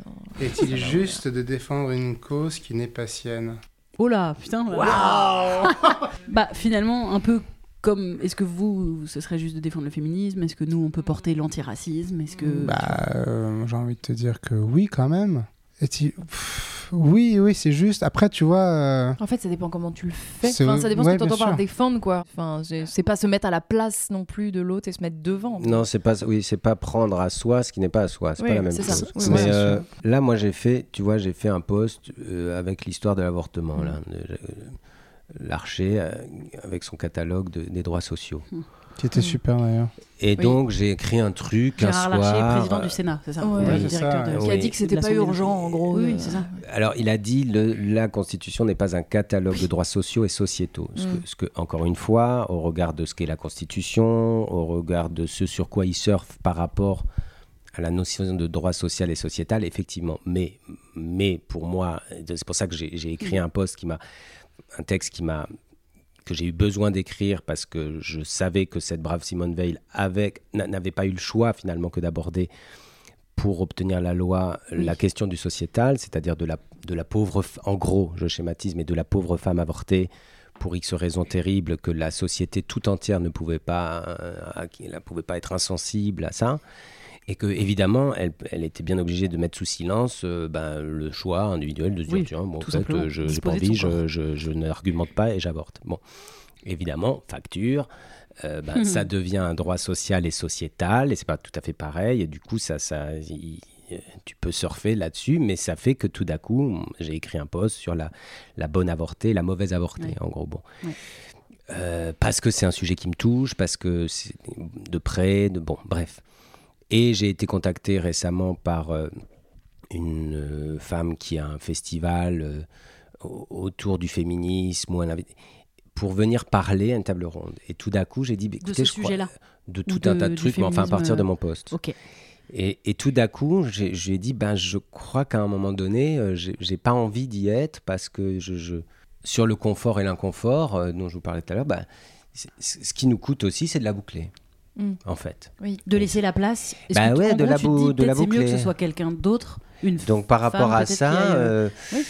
Est-il juste de défendre une cause qui n'est pas sienne? Oh là, putain. bah, finalement, un peu comme. Est-ce que vous, ce serait juste de défendre le féminisme? Est-ce que nous, on peut porter l'antiracisme? Est-ce que. Bah, euh, j'ai envie de te dire que oui, quand même. Est-il- Pff, Oui, oui, c'est juste. Après, tu vois. euh, En fait, ça dépend comment tu le fais. C'est- Enfin, ça dépend ce ouais, que tu entends bien par sûr. défendre, quoi. Enfin, c'est c'est pas se mettre à la place non plus de l'autre et se mettre devant. Non, c'est pas, oui, c'est pas prendre à soi ce qui n'est pas à soi. C'est Oui, pas la même c'est ça. chose. Oui, Mais euh, là, moi, j'ai fait, tu vois, j'ai fait un post euh, avec l'histoire de l'avortement. Là, Mm. De- Larcher euh, avec son catalogue de- des droits sociaux. Qui était super d'ailleurs. Et Oui. donc j'ai écrit un truc un Gérard soir. Larcher, président euh, du Sénat, c'est ça Ouais, directeur ça, de- Qui a Oui. dit que c'était pas urgent, en gros. Oui, oui, euh, c'est ça. Alors, il a dit le, la Constitution n'est pas un catalogue de droits sociaux et sociétaux. Ce, Mm. que, ce que, encore une fois, au regard de ce qu'est la Constitution, au regard de ce sur quoi il surfe par rapport à la notion de droit social et sociétal, effectivement. Mais, mais pour moi, c'est pour ça que j'ai j'ai écrit un post qui m'a, un texte qui m'a que j'ai eu besoin d'écrire parce que je savais que cette brave Simone Veil avait- n'a- n'avait pas eu le choix finalement que d'aborder pour obtenir la loi la question du sociétal, c'est-à-dire de la, de la pauvre, en gros, je schématise, mais de la pauvre femme avortée pour X raisons terribles que la société tout entière ne pouvait pas, euh, ne pouvait pas être insensible à ça. Et que évidemment, elle, elle était bien obligée de mettre sous silence euh, ben, le choix individuel de se dire Oui, tiens, bon, en fait, euh, je n'ai pas envie, je, je, je n'argumente pas et j'avorte. Bon, évidemment, facture, euh, ben, ça devient un droit social et sociétal, et c'est pas tout à fait pareil. Et du coup, ça, ça, tu peux surfer là-dessus, mais ça fait que tout d'un coup, j'ai écrit un post sur la, la bonne avortée, la mauvaise avortée, Ouais. en gros. Bon. Ouais. Euh, parce que c'est un sujet qui me touche, parce que c'est de près, de bon, bref. Et j'ai été contacté récemment par euh, une euh, femme qui a un festival euh, au- autour du féminisme ou un pour venir parler à une table ronde. Et tout d'un coup, j'ai dit, bah, De écoutez, ce je crois- sujet-là. de Ou tout de- un tas de trucs, mais enfin à partir de mon poste. Et, et tout d'un coup, j'ai j'ai dit, ben, je crois qu'à un moment donné, euh, j'ai pas envie d'y être parce que je, je- sur le confort et l'inconfort euh, dont je vous parlais tout à l'heure, ben, ce qui nous coûte aussi, c'est de la boucler, Mm. en fait. Oui. De laisser la place. Bah que, ouais, de gros, la bou- de la c'est mieux que ce soit quelqu'un d'autre, une Donc par femme, rapport à ça, euh, euh, oui.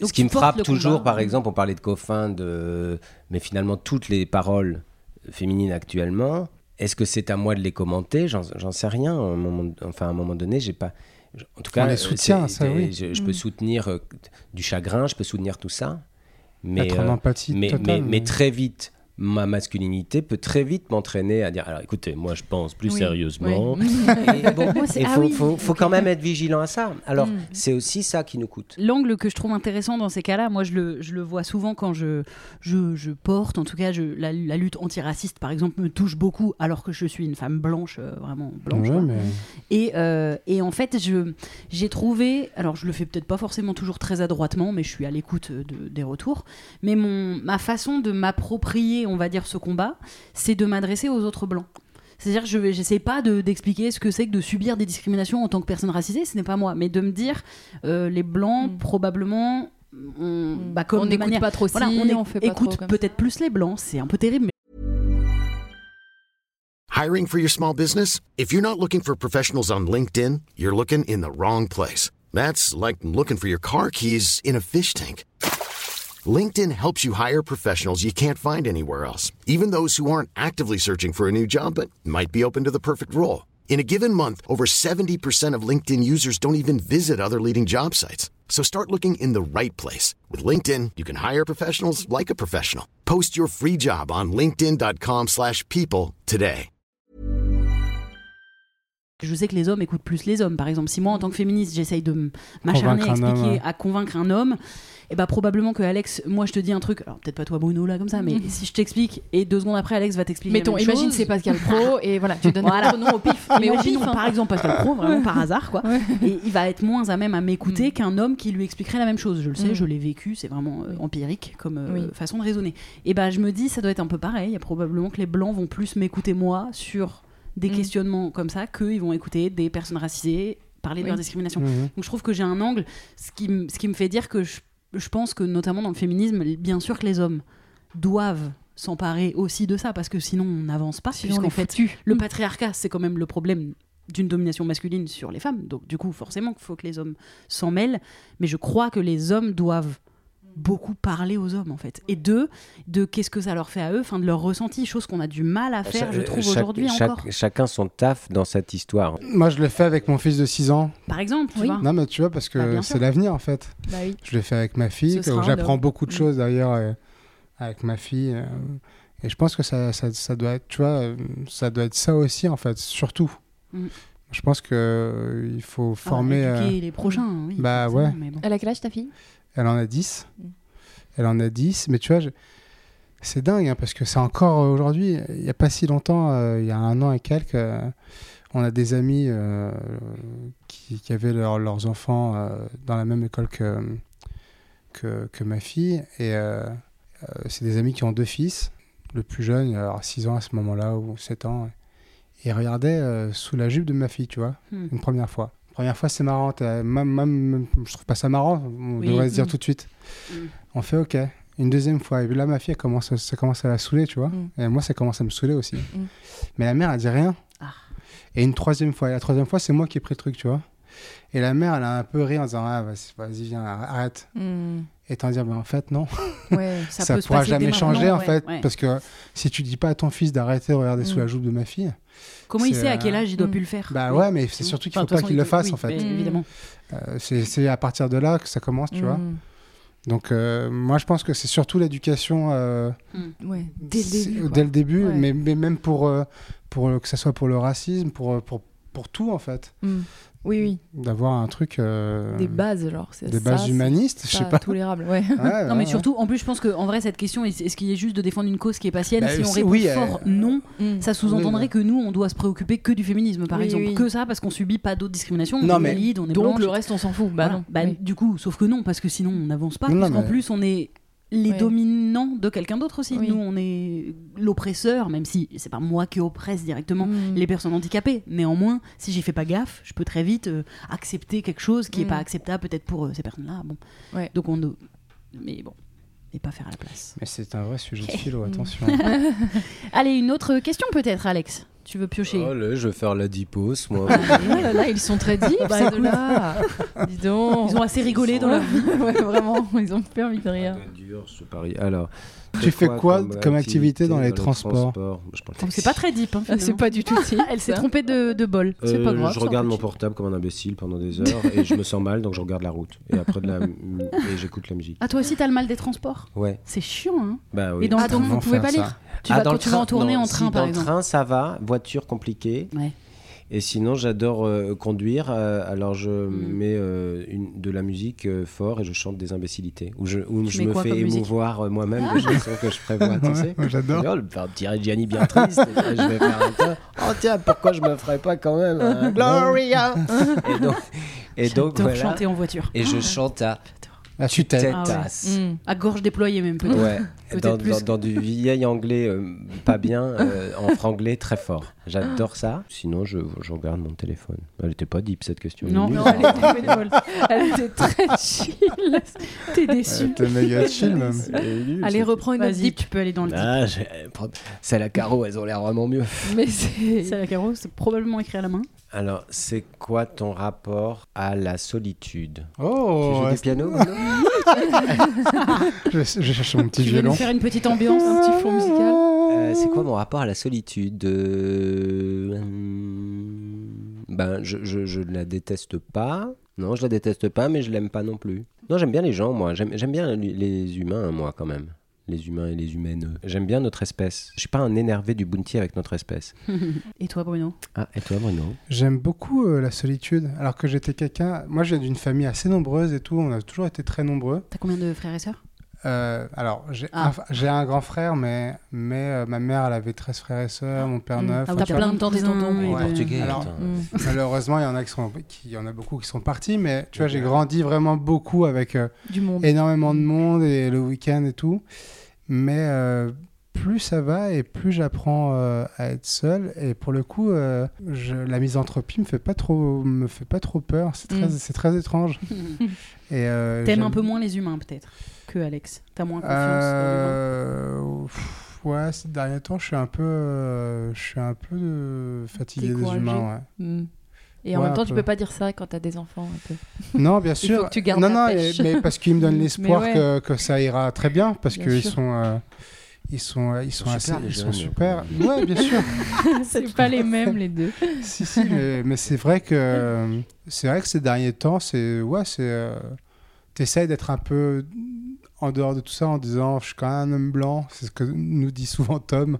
Donc, ce qui me frappe toujours, combat. par exemple, on parlait de Coffin, de... mais finalement toutes les paroles féminines actuellement, est-ce que c'est à moi de les commenter? J'en j'en sais rien. À un moment, enfin, à un moment donné, j'ai pas. En tout cas, les euh, soutient, c'est- ça, c'est- oui. Je, je peux soutenir euh, du chagrin, je peux soutenir tout ça, mais Être en euh, empathie mais, totale. mais, mais très vite, ma masculinité peut très vite m'entraîner à dire alors écoutez, moi je pense plus Oui, sérieusement. oui. Et bon, Moi, c'est- il ah faut, oui, faut, faut ok. quand même être vigilant à ça. Alors, Mm. c'est aussi ça qui nous coûte. L'angle que je trouve intéressant dans ces cas-là, moi je le, je le vois souvent quand je, je, je porte, en tout cas je, la, la lutte antiraciste par exemple me touche beaucoup alors que je suis une femme blanche, euh, vraiment blanche. Ouais, quoi. mais Et, euh, et en fait, je, j'ai trouvé, alors je le fais peut-être pas forcément toujours très adroitement, mais je suis à l'écoute de- des retours. Mais mon, ma façon de m'approprier, on va dire, ce combat, c'est de m'adresser aux autres blancs. C'est-à-dire, je n'essaie pas de- d'expliquer ce que c'est que de subir des discriminations en tant que personne racisée, ce n'est pas moi, mais de me dire, euh, les blancs, Mm. probablement, on, bah, comme on de n'écoute manière- pas trop voilà, si, on, on fait pas trop écoute peut-être plus les blancs, c'est un peu terrible, Hiring for your small business? If you're not looking for professionals on LinkedIn, you're looking in the wrong place. That's like looking for your car keys in a fish tank. LinkedIn helps you hire professionals you can't find anywhere else, even those who aren't actively searching for a new job but might be open to the perfect role. In a given month, over 70% of LinkedIn users don't even visit other leading job sites. So start looking in the right place. With LinkedIn, you can hire professionals like a professional. Post your free job on linkedin.com/people slash people today. Je sais que les hommes écoutent plus les hommes. Par exemple, si moi, en tant que féministe, j'essaye de m'acharner à expliquer, homme, ouais. à convaincre un homme, et bah probablement que Alex, moi je te dis un truc, alors peut-être pas toi Bruno là comme ça, mais si je t'explique et deux secondes après Alex va t'expliquer. Mettons, la même imagine chose. c'est Pascal Pro et voilà, tu donnes Voilà. nom au pif. Mais au pif, hein. par exemple Pascal Pro, vraiment par hasard quoi. Ouais. Et il va être moins à même à m'écouter Mm. qu'un homme qui lui expliquerait la même chose. Je le sais, Mm. je l'ai vécu, c'est vraiment euh, empirique comme euh, Oui. façon de raisonner. Et bah je me dis, ça doit être un peu pareil. Il y a probablement que les blancs vont plus m'écouter moi sur des Mm. questionnements comme ça qu'ils vont écouter des personnes racisées parler de leur discrimination. Mhm. Donc je trouve que j'ai un angle, ce qui, m- ce qui me fait dire que je, je pense que notamment dans le féminisme, bien sûr que les hommes doivent s'emparer aussi de ça parce que sinon on n'avance pas. Sinon, puisqu'en fait, foutu. le Mm. patriarcat, c'est quand même le problème d'une domination masculine sur les femmes. Donc du coup, forcément qu'il faut que les hommes s'en mêlent. Mais je crois que les hommes doivent beaucoup parler aux hommes en fait et deux de qu'est-ce que ça leur fait à eux enfin de leur ressenti chose qu'on a du mal à faire Cha- je trouve chaque- aujourd'hui encore Chacun son taf dans cette histoire. Moi, je l'ai fait avec mon fils de 6 ans. par exemple tu Oui. vois Non, mais tu vois, parce Bah, que bien c'est l'avenir en fait. Bah oui. Je l'ai fait avec ma fille, j'apprends le- beaucoup de Mm. choses d'ailleurs euh, avec ma fille. euh, et je pense que ça, ça, ça doit être, tu vois, euh, ça doit être ça aussi en fait, surtout. Mm. Je pense que euh, il faut Ah, former. euh, les prochains oui bah ouais. bon. Elle a quel âge ta fille? Elle en a 10. Mm. elle en a 10. Mais tu vois, je- c'est dingue, hein, parce que c'est encore euh, aujourd'hui, il n'y a pas si longtemps, euh, il y a un an et quelques, euh, on a des amis euh, qui, qui avaient leur- leurs enfants dans la même école que, que, que ma fille. Et c'est des amis qui ont deux fils. Le plus jeune, il a 6 ans à ce moment-là, ou 7 ans. Et il regardait sous la jupe de ma fille, tu vois, Hmm. une première fois. Première fois, c'est marrant. Même, même- je trouve pas ça marrant. On Oui. devrait se dire tout de suite. Mm. On fait OK. Une deuxième fois. Et puis là, ma fille, elle commence, à- ça commence à la saouler, tu vois. Mm. Et moi, ça commence à me saouler aussi. Mm. Mais la mère, elle dit rien. Ah. Et une troisième fois. Et la troisième fois, c'est moi qui ai pris le truc, tu vois. Et la mère, elle a un peu ri en disant ah, vas-y, vas-y, viens, arrête. Et t'en dire, mais en fait, non. Ouais. Ça, Ça, peut se pourra jamais changer, en ouais, fait. ouais. Parce que si tu dis pas à ton fils d'arrêter de regarder sous Mm. la joue de ma fille, Comment il sait à euh, quel âge il doit mm. plus le faire bah ouais, mais c'est surtout qu'il Enfin, faut pas qu'il le fasse, oui, en fait. Mm. Évidemment. Euh, c'est c'est à partir de là que ça commence, tu vois. Donc, euh, moi, je pense que c'est surtout l'éducation euh, Ouais. Dès le début. dès le début, Ouais. mais, mais même pour, euh, pour euh, que ça soit pour le racisme, pour, euh, pour, pour tout, en fait. Oui, oui. D'avoir un truc. euh, Des bases, genre. c'est Des ça, bases humanistes, je sais pas. tolérable, ouais. Ouais, Non, ouais, mais ouais. surtout, en plus, je pense qu'en vrai, cette question, est- est-ce qu'il est juste de défendre une cause qui est pas sienne? Bah, Si on répond oui, euh, fort non, Hmm. ça sous-entendrait oui. que nous, on doit se préoccuper que du féminisme, par Oui, exemple. oui. Que ça, parce qu'on subit pas d'autres discriminations. On Non, est mais- valide, on est Donc blanche, le reste, on s'en fout. Bah Voilà. non. Bah, Oui. Du coup, sauf que non, parce que sinon, on n'avance pas. Non, non, Puisqu'en mais- plus, on est les dominants de quelqu'un d'autre aussi. Oui. Nous, on est l'oppresseur, même si c'est pas moi qui oppresse directement Hmm. les personnes handicapées. Néanmoins, si j'y fais pas gaffe, je peux très vite euh, accepter quelque chose qui est Mm. pas acceptable peut-être pour euh, ces personnes-là. Bon. Ouais. Donc on mais bon, et pas faire à la place. Mais c'est un vrai sujet de philo, Mm. attention. Allez, une autre question peut-être, Alex. Tu veux piocher? Oh là, je vais faire la dipose, moi. Oh là là, ils sont très deep, Bah. Dis donc. Ils ont assez rigolé dans leur vie. Ouais, vraiment, ils ont envie de rire. dur ce pari. Alors, Tu fais quoi comme activité dans les transports Donc c'est pas très deep. hein, Ah, c'est pas du tout si. Elle s'est trompée de, de bol. C'est Euh, pas grave. je regarde mon portable comme un imbécile pendant des heures et je me sens mal donc je regarde la route et après de la et j'écoute la musique. Ah, toi aussi, t'as le mal des transports? Ouais, C'est chiant, hein bah oui. Et dans le Ah, donc train, vous pouvez pas ça lire tu Ah, vas, dans quand tu vas en tournée non, en train, si, par dans exemple. le train, ça va, voiture compliquée. Ouais. Et sinon, j'adore euh, conduire. euh, alors, je Mm. mets euh, une, de la musique euh, fort et je chante des imbécilités. Ou je, je me fais émouvoir euh, moi-même de chansons que je prévois. tu Ouais, sais. J'adore. Oh, le faire un petit Reggiani bien triste. et je vais faire. Oh tiens, pourquoi je me ferais pas quand même un Gloria Et donc, et donc voilà. chanter en voiture. Et je chante à La tue-tête. tête Ah ouais. Hmm. À gorge déployée même peut-être. Ouais, dans, plus. dans- dans du vieil anglais euh, pas bien, euh, en franglais très fort. J'adore ça. Sinon, je, je regarde mon téléphone. Elle était pas deep cette question. Non, Elle non, elle était bénévole. Elle était très chill. T'es déçu. T'es méga chill, même. Elle Allez, reprends une autre deep. tu peux aller dans le deep. Ah, j'ai- celle à carreaux, elles ont l'air vraiment mieux. Mais c'est. C'est la Caro, c'est probablement écrit à la main. Alors, c'est quoi ton rapport à la solitude? Tu Oh, joues ouais, du piano je, je cherche mon petit Tu veux nous violon. faire une petite ambiance Un petit fond musical? Euh, C'est quoi mon rapport à la solitude Euh, hum, Ben, je, je, je la déteste pas. Non, je la déteste pas, mais je l'aime pas non plus. Non, j'aime bien les gens, moi. J'aime j'aime bien les- les humains, moi, quand même. Les humains et les humaines. J'aime bien notre espèce. Je suis pas un énervé du bounty avec notre espèce. Et toi, Bruno? Ah, et toi, Bruno? J'aime beaucoup euh, la solitude. Alors que j'étais quelqu'un. Moi, je viens d'une famille assez nombreuse et tout. On a toujours été très nombreux. T'as combien de frères et sœurs? Euh, alors, j'ai Ah. un, j'ai un grand frère, mais, mais euh, ma mère, elle avait 13 frères et sœurs, mon père Mm. 9. Ah, T'as plein de tantes et tontons. Ouais, de- Portugais. Alors. Hmm. Malheureusement, il y en a qui sont, qui, il y en a beaucoup qui sont partis, mais tu vois, j'ai grandi vraiment beaucoup avec euh, Du monde. énormément de monde et le week-end et tout. Mais euh, plus ça va et plus j'apprends euh, à être seul. Et pour le coup, euh, je- la misanthropie me fait pas trop, me fait pas trop peur. C'est très, Mm. c'est très étrange. et euh, T'aimes un peu moins les humains, peut-être, que Alex. T'as moins confiance. Euh, pff, ouais, ces derniers temps, je suis un peu, euh, je suis un peu fatigué des humains. ouais. Hmm. Et en Ouais, même temps, tu peu. peux pas dire ça quand t'as des enfants. Un peu. Non, bien Il sûr. faut que tu gardes non, la non, mais parce qu'ils me donnent l'espoir ouais. que, que ça ira très bien, parce qu'ils sont, euh, ils sont, euh, ils sont, sont assez, super, les ils sont super. Ouais, bien sûr. c'est pas les mêmes les deux. si, si, mais, mais c'est vrai que, c'est vrai que ces derniers temps, c'est, ouais, c'est, euh, t'essayes d'être un peu en dehors de tout ça en disant je suis quand même un homme blanc, c'est ce que nous dit souvent Tom,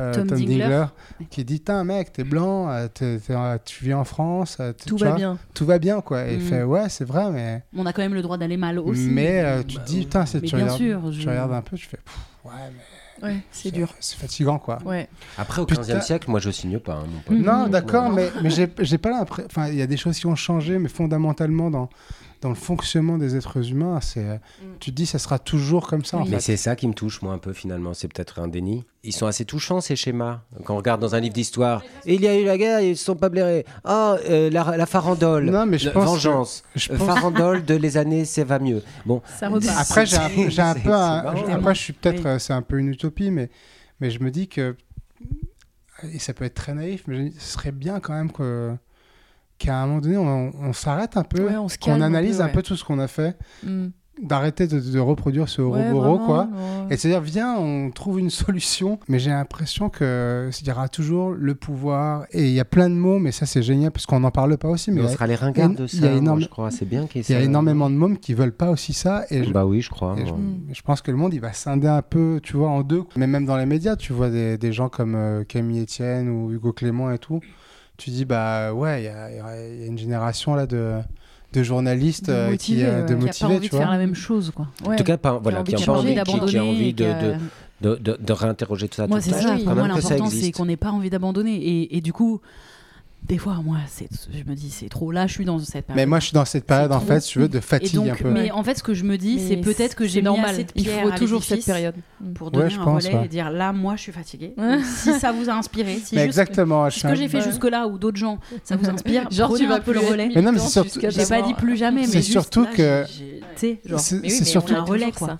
euh, Tom Dingler. qui dit Tain, mec, t'es blanc, euh, t'es- t'es- euh, tu vis en France, t'es- Tout va vois, bien. Tout va bien, quoi. Et il Mm. fait Ouais, c'est vrai, mais. On a quand même le droit d'aller mal aussi. mais euh, tu Bah, te dis, putain, c'est tu regardes, sûr, tu je- regardes un peu, tu fais Ouais, mais. Ouais, c'est dur. C'est fatigant, quoi. Ouais. Après, au Putain. 15e siècle, moi, je signe pas. hein, mon pote. Non, Mhm. d'accord, mais, mais j'ai j'ai pas l'impression. Enfin, il y a des choses qui ont changé, mais fondamentalement, dans, dans le fonctionnement des êtres humains, c'est. euh, Tu te dis, ça sera toujours comme ça, en Mais fait. c'est ça qui me touche, moi, un peu, finalement. C'est peut-être un déni. Ils sont assez touchants, ces schémas. Quand on regarde dans un livre d'histoire, il y a eu la guerre, ils se sont pas blairés. Ah, euh, la, la farandole. Non, mais je Le- pense que- Vengeance. Je Euh, pense- Farandole de les années, ça va mieux. Bon, Ça. Après, j'ai un, C'est- j'ai un c'est- peu. c'est un- marrant. après, je suis peut-être. Oui. euh, C'est un peu une utopie, mais, mais je me dis que. Et ça peut être très naïf, mais je ce serait bien quand même que qu'à un moment donné, on, on s'arrête un peu, Ouais, on qu'on un analyse peu, un ouais. peu tout ce qu'on a fait, Mm. d'arrêter de, de reproduire ce Ouais, roboro, vraiment, quoi. ouais. Et de se dire, viens, on trouve une solution. Mais j'ai l'impression qu'il y aura toujours le pouvoir. Et il y a plein de mots, mais ça, c'est génial parce qu'on n'en parle pas aussi. Mais mais il on y a- sera les ringards de il ça, moi, je crois. C'est bien qu'il y ait il y a énormément de mômes qui veulent pas aussi ça. Et je, Bah oui, je crois. et je, pense que le monde, il va scinder un peu, tu vois, en deux. Mais même dans les médias, tu vois des, des gens comme euh, Camille Etienne ou Hugo Clément et tout. Tu dis, bah ouais, il y a, y une génération là de, de journalistes De motivés, qui, euh, ouais. de Qui a pas Qui a pas motivés, envie tu de faire la même chose, quoi. Ouais. En tout cas, pas, voilà, envie qui a envie, qui, qui a d'abandonner, envie de, qui a- de, de, de, de réinterroger tout ça. Moi, c'est ça. Quand Pour même moi, l'important, c'est qu'on n'ait pas envie d'abandonner. Et, et du coup, des fois, moi, je me dis, c'est trop. Là, je suis dans cette période. Mais moi, je suis dans cette période, en fait, si tu veux, de fatigue donc, un peu. mais en fait, ce que je me dis, c'est peut-être que j'ai mis normal. assez de Il faut toujours cette période. pour Ouais, donner je un pense, relais ouais. et dire là, moi, je suis fatiguée. Ouais. si ça vous a inspiré, si Mais juste exactement. ce que j'ai fait Ouais. jusque-là ou d'autres gens, ça vous inspire, Genre, tu vas un peu le relais. Mais non, mais c'est surtout- J'ai pas dit plus jamais, mais C'est surtout que- C'est surtout.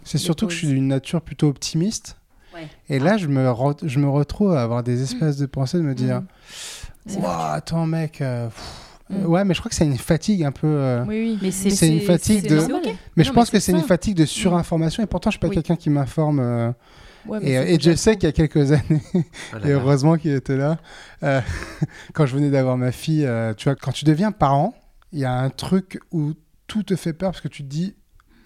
C'est surtout que je suis d'une nature plutôt optimiste. Ouais. Et là, je me, re- je me retrouve à avoir des espèces de pensées de me dire Ouah, attends, mec. euh, Mm. Ouais, mais je crois que c'est une fatigue un peu. euh, Oui, oui. Mais c'est- C'est une fatigue de-. Mais Non, je pense mais que c'est une fatigue de surinformation. Et pourtant, je suis pas Oui. quelqu'un qui m'informe. euh, Ouais, et, je sais qu'il y a quelques années, là et heureusement qu'il était là, euh, quand je venais d'avoir ma fille, euh, tu vois, quand tu deviens parent, il y a un truc où tout te fait peur parce que tu te dis,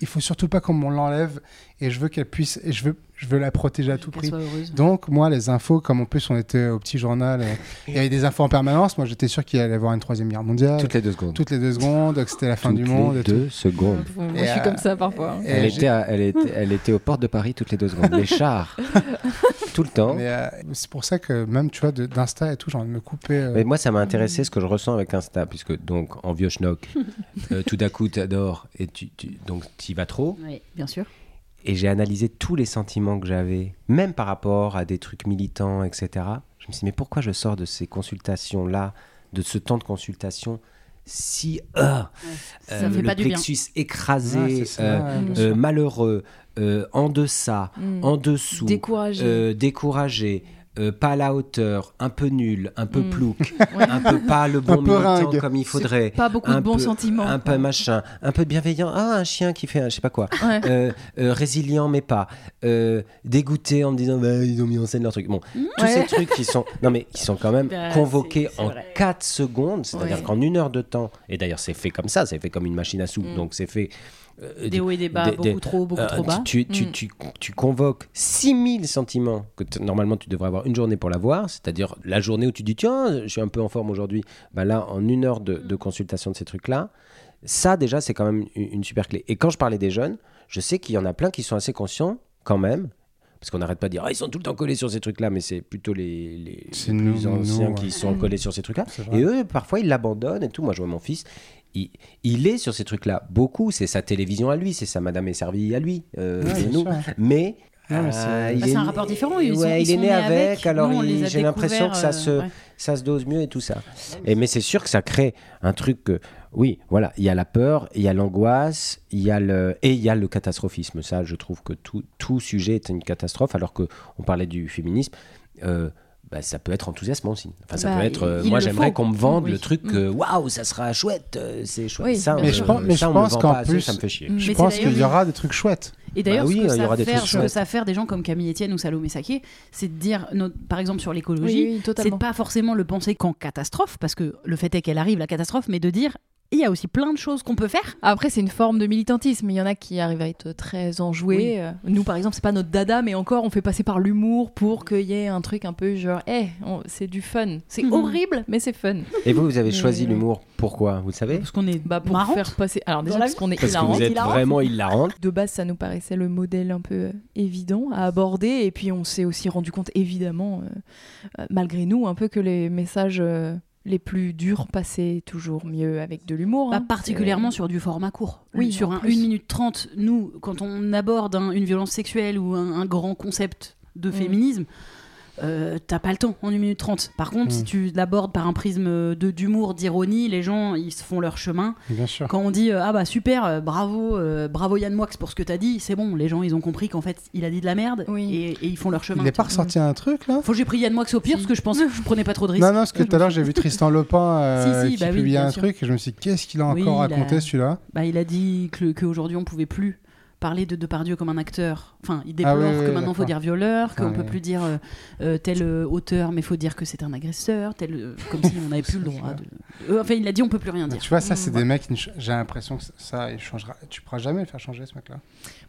il faut surtout pas qu'on l'enlève et je veux qu'elle puisse, et je veux, je veux la protéger à tout prix. Donc, moi, les infos, comme en plus on était au petit journal, et il y avait des infos en permanence, moi j'étais sûr qu'il allait y avoir une troisième guerre mondiale, Toutes les deux secondes. toutes les deux secondes, que c'était la fin Toutes du monde. les et tout. deux secondes. Moi, Et, je suis euh, comme ça parfois. Et Elle était, à- elle, était, elle était aux portes de Paris toutes les deux secondes. Les chars. Tout le temps. Euh, c'est pour ça que même, tu vois, d'Insta et tout, j'ai envie de me couper. euh, Mais moi, ça m'a intéressé ce que je ressens avec Insta, puisque donc en vieux schnock, euh, tout d'un coup, tu adores et tu, tu- donc tu y vas trop. Oui, bien sûr. Et j'ai analysé tous les sentiments que j'avais, même par rapport à des trucs militants, etc. Je me suis dit, mais pourquoi je sors de ces consultations-là, de ce temps de consultation, si euh, Ça euh, fait le pas du bien. plexus écrasé, ouais, euh, ouais, euh, malheureux, euh, en deçà, Mm. en dessous, Découragé. euh, découragé, euh, pas à la hauteur, un peu nul, un peu Mm. plouc, Ouais. un peu pas le bon militant comme il faudrait. Pas beaucoup de bons peu- sentiments. Un peu machin, un peu bienveillant. Ah, un chien qui fait un je sais pas quoi. Ouais. Euh, euh, résilient mais pas. Euh, dégoûté en me disant bah, ils ont mis en scène leur truc. Bon, tous Ouais. ces trucs qui sont non mais qui sont quand même Bah, convoqués en vrai. 4 secondes, c'est-à-dire Ouais. qu'en une heure de temps. Et d'ailleurs c'est fait comme ça, c'est fait comme une machine à sous. Mm. Donc c'est fait. Euh, Des hauts et des bas, des- beaucoup des- trop, beaucoup euh, trop bas. Tu, tu, Mm. tu, tu convoques 6000 sentiments que normalement tu devrais avoir une journée pour l'avoir, c'est-à-dire la journée où tu dis tiens, je suis un peu en forme aujourd'hui. Bah là, en une heure de, de consultation de ces trucs-là, ça déjà c'est quand même une, une super clé. Et quand je parlais des jeunes, je sais qu'il y en a plein qui sont assez conscients quand même. Parce qu'on n'arrête pas de dire, ah, ils sont tout le temps collés sur ces trucs-là, mais c'est plutôt les, les, les nous, plus nous, anciens ouais. qui sont collés sur ces trucs-là. Et eux, parfois, ils l'abandonnent et tout. Moi, je vois mon fils, il, il est sur ces trucs-là. Beaucoup, c'est sa télévision à lui, c'est sa Madame et servie à lui, euh, Ouais, nous. sûr. Mais. Non, mais c'est- euh, Bah, est un né- rapport différent, ils sont- ouais, ils il est né avec, avec. alors j'ai l'impression que ça se, euh, ouais. ça se dose mieux et tout ça. Et, mais c'est sûr que ça crée un truc que, oui, voilà, il y a la peur, il y a l'angoisse, il y a le, et il y a le catastrophisme. Ça, je trouve que tout, tout sujet est une catastrophe, alors que on parlait du féminisme. euh, bah, ça peut être enthousiasmant aussi. Enfin, ça Bah, peut être. euh, moi, j'aimerais qu'on me vende Oui. le truc Mm. que waouh, ça sera chouette, euh, c'est chouette. Oui, ça, mais on je pense- mais ça, je pense qu'en assez, plus- ça me fait chier. Mm. Je Mais pense qu'il y aura des trucs chouettes. Et d'ailleurs, Bah oui, ce, que il y ça aura des faire, des gens comme Camille Etienne ou Salomé Saké, c'est de dire, no- par exemple sur l'écologie, Oui, oui, c'est pas forcément le penser qu'en catastrophe, parce que le fait est qu'elle arrive, la catastrophe, mais de dire il y a aussi plein de choses qu'on peut faire. Après, c'est une forme de militantisme. Il y en a qui arrivent à être très enjoués. Euh, Nous, par exemple, c'est pas notre dada, mais encore, on fait passer par l'humour pour qu'il y ait un truc un peu genre, eh, on- c'est du fun. C'est Mhm. horrible, mais c'est fun. Et vous, vous avez Mais- choisi l'humour. Pourquoi Vous le savez Parce qu'on est Bah, pour marrante. faire passer. Alors, déjà, parce qu'on est Parce que vous êtes hilarante. vraiment hilarante. De base, ça nous paraissait le modèle un peu euh, évident à aborder. Et puis, on s'est aussi rendu compte, évidemment, euh, euh, malgré nous, un peu que les messages euh, les plus durs passaient toujours mieux avec de l'humour. Bah, hein. particulièrement sur du format court. Oui, sur un plus. 1 minute 30, nous, quand on aborde un- une violence sexuelle ou un, un grand concept de Mm. féminisme, euh, t'as pas le temps en 1 minute 30. Par contre, Mm. si tu l'abordes par un prisme de d'humour, d'ironie, les gens, ils se font leur chemin. Bien sûr. Quand on dit euh, ah bah super, euh, bravo, euh, bravo Yann Moix pour ce que t'as dit, c'est bon, les gens ils ont compris qu'en fait il a dit de la merde Oui. et, et ils font leur chemin. Il n'est pas ressorti un truc là? Faut que j'ai pris Yann Moix au pire Si. parce que je pense que je prenais pas trop de risques. Non, non, parce que tout à l'heure j'ai vu Tristan Lopin euh, Si, si, qui bah publiait un sûr. truc et je me suis dit qu'est-ce qu'il a Oui, encore a- raconté celui-là? Bah, il a dit que- qu'aujourd'hui on pouvait plus parler de Depardieu comme un acteur. Enfin, il déplore Ah oui, oui, que maintenant faut d'accord. dire violeur, qu'on Ah peut plus dire euh, euh, tel euh, auteur, mais faut dire que c'est un agresseur, tel euh, comme si on n'avait plus le droit de. Euh, enfin, il a dit on peut plus rien dire. Tu vois, ça, c'est Mm, des mecs, ne j'ai l'impression que ça, il changera. Tu pourras jamais le faire changer ce mec-là.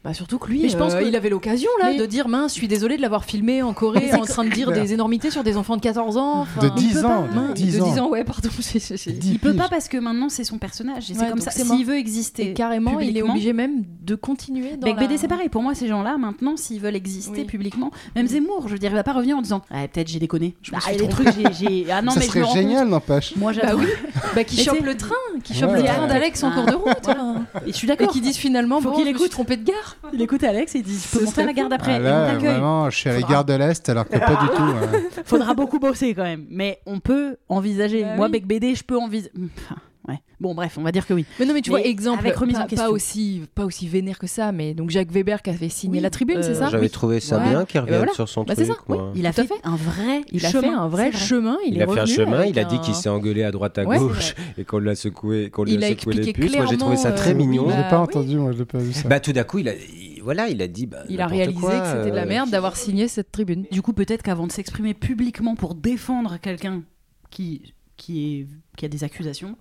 Bah surtout que lui, Mais je pense euh, que- il avait l'occasion là Mais- de dire mince, je suis désolé de l'avoir filmé en Corée en train de dire des énormités sur des enfants de 14 ans. enfin- De 10 peut ans, pas. de Ouais, 10 de ans. 10 ans, ouais, pardon. j'ai- Dix Il peut pas parce que maintenant c'est son personnage et c'est Ouais, comme ça. S'il veut exister Et carrément, il est obligé même de continuer dans Bec la... BD, c'est pareil. Pour moi, ces gens-là, maintenant, s'ils veulent exister Oui. publiquement, même Zemmour, je veux dire, il va pas revenir en disant Ah, peut-être j'ai déconné. Je me Ah, les trucs, j'ai-. Ah non, ça mais serait génial, n'empêche. Moi, Bah j'adore. oui, bah, qui chope le train, qui chope le train d'Alex en cours de route. hein. Et je suis Et d'accord. qui disent finalement, Faut qu'il écoute. trompé de gare. Il écoute Alex et il dit Je peux monter à la serait gare d'après. Ah et on là, t'accueille. vraiment, je suis à la Faudra- gare de l'Est alors que pas du tout. euh. Faudra beaucoup bosser quand même. Mais on peut envisager. Bah Moi, oui. Bec BD, je peux envisager. Enfin, ouais. Bon, bref, on va dire que oui. Mais non, mais tu Mais vois, exemple, avec remise pas, en question. pas aussi, pas aussi vénère que ça, mais donc Jacques Weber qui avait signé Oui, la tribune, euh, c'est ça? J'avais Oui. trouvé ça Ouais. bien qu'il ben revienne voilà. sur son Bah, c'est truc. ça, oui. Il a fait, fait. un vrai Il a chemin. fait un vrai chemin. Il, Il, est a fait un chemin, il a dit un- qu'il s'est engueulé à droite à Ouais, gauche et qu'on l'a secoué, qu'on lui Il a a secoué les puces. Moi j'ai trouvé ça très euh, mignon. Je l'ai Bah, pas oui. entendu, moi, je l'ai pas vu ça. Bah tout d'un coup, il a, il- voilà, il a dit. bah, Il a réalisé quoi, que c'était de la euh, merde d'avoir signé cette tribune. Du coup, peut-être qu'avant de s'exprimer publiquement pour défendre quelqu'un qui, qui, est, qui a des accusations,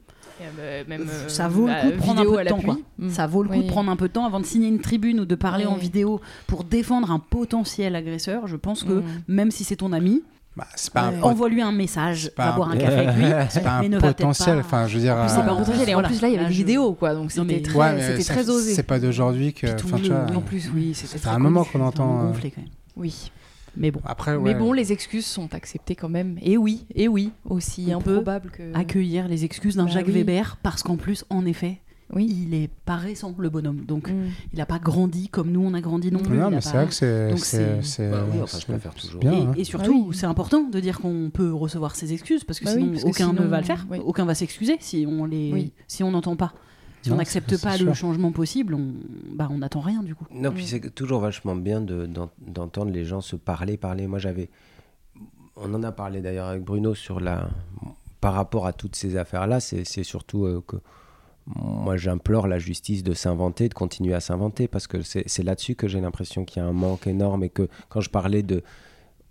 même, ça vaut le coup de prendre un vidéo peu de temps. quoi. Ça vaut le coup Oui. de prendre un peu de temps avant de signer une tribune ou de parler Oui. en vidéo pour défendre un potentiel agresseur. Je pense que Mm. même si c'est ton ami, Bah, c'est pas, Ouais. un pot- envoie-lui un message, C'est pas va un- boire un café avec lui. c'est pas mais un potentiel. pas- Enfin, je veux dire. En plus, C'est euh, pas potentiel. Et en Voilà. plus, là, il y avait vidéos, quoi. Donc mais- c'était très, ouais, osé. C'est pas d'aujourd'hui que. Enfin, En plus, oui, c'était un moment qu'on entend. euh, gonflé quand même. Oui. Mais bon, Après, Mais bon, les excuses sont acceptées quand même. Et oui, et oui, aussi On peut improbable que. accueillir les excuses d'un Bah Jacques oui. Weber parce qu'en plus, en effet, Oui. il est pas récent le bonhomme. Donc, Mm. il n'a pas grandi comme nous on a grandi non plus. Non, mais c'est pas- vrai que c'est. C'est- c'est- c'est- Bah oui, enfin, toujours. bien. Et, hein. et surtout, Ah oui. c'est important de dire qu'on peut recevoir ses excuses parce que Bah oui, sinon parce que aucun ne va le faire, oui. aucun va s'excuser si on les, Oui. si on n'entend pas, si on n'accepte pas le sûr. changement possible, on, bah on n'attend rien du coup. Non, puis c'est toujours vachement bien de- d'en- d'entendre les gens se parler, parler. Moi, j'avais. On en a parlé d'ailleurs avec Bruno sur la. Par rapport à toutes ces affaires-là, c'est c'est surtout euh, que. Moi, j'implore la justice de s'inventer, de continuer à s'inventer, parce que c'est c'est là-dessus que j'ai l'impression qu'il y a un manque énorme et que quand je parlais de,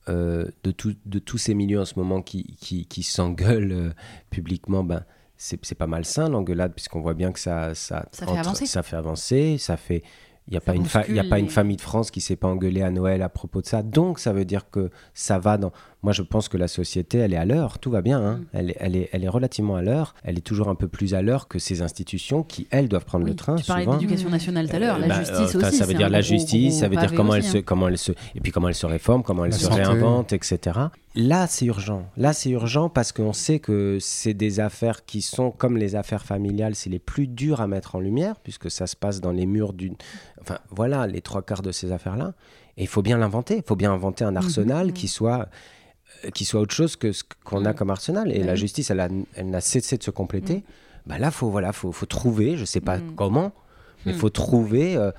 euh, de, tout- de tous ces milieux en ce moment qui, qui, qui s'engueulent euh, publiquement, ben, c'est c'est pas malsain l'engueulade, puisqu'on voit bien que ça, ça, Ça fait avancer. ça fait avancer, ça fait. Il n'y a, pas une fa- y a pas une famille de France qui s'est pas engueulée à Noël à propos de ça. Donc, ça veut dire que ça va dans. Moi, je pense que la société, elle est à l'heure. Tout va bien. hein. Mm. Elle, est, elle, est, elle est relativement à l'heure. Elle est toujours un peu plus à l'heure que ces institutions qui, elles, doivent prendre Oui, le train. tu parlais souvent. d'éducation nationale tout à l'heure, Euh, la bah, justice euh, aussi. Ça veut dire la justice, ça veut dire comment elle, se, hein. comment elle se, et puis comment elle se réforme, comment elle La se santé. réinvente, etc. Là, c'est urgent. Là, c'est urgent parce qu'on sait que c'est des affaires qui sont comme les affaires familiales, c'est les plus dures à mettre en lumière puisque ça se passe dans les murs d'une. Enfin, voilà, les trois quarts de ces affaires-là. Et il faut bien l'inventer. Il faut bien inventer un arsenal qui soit euh, qui soit autre chose que ce qu'on a comme arsenal. Et Bah la justice, elle, n'a cessé de se compléter. Bah là, faut voilà, faut, faut trouver, je sais pas Mm. comment, Il faut trouver euh,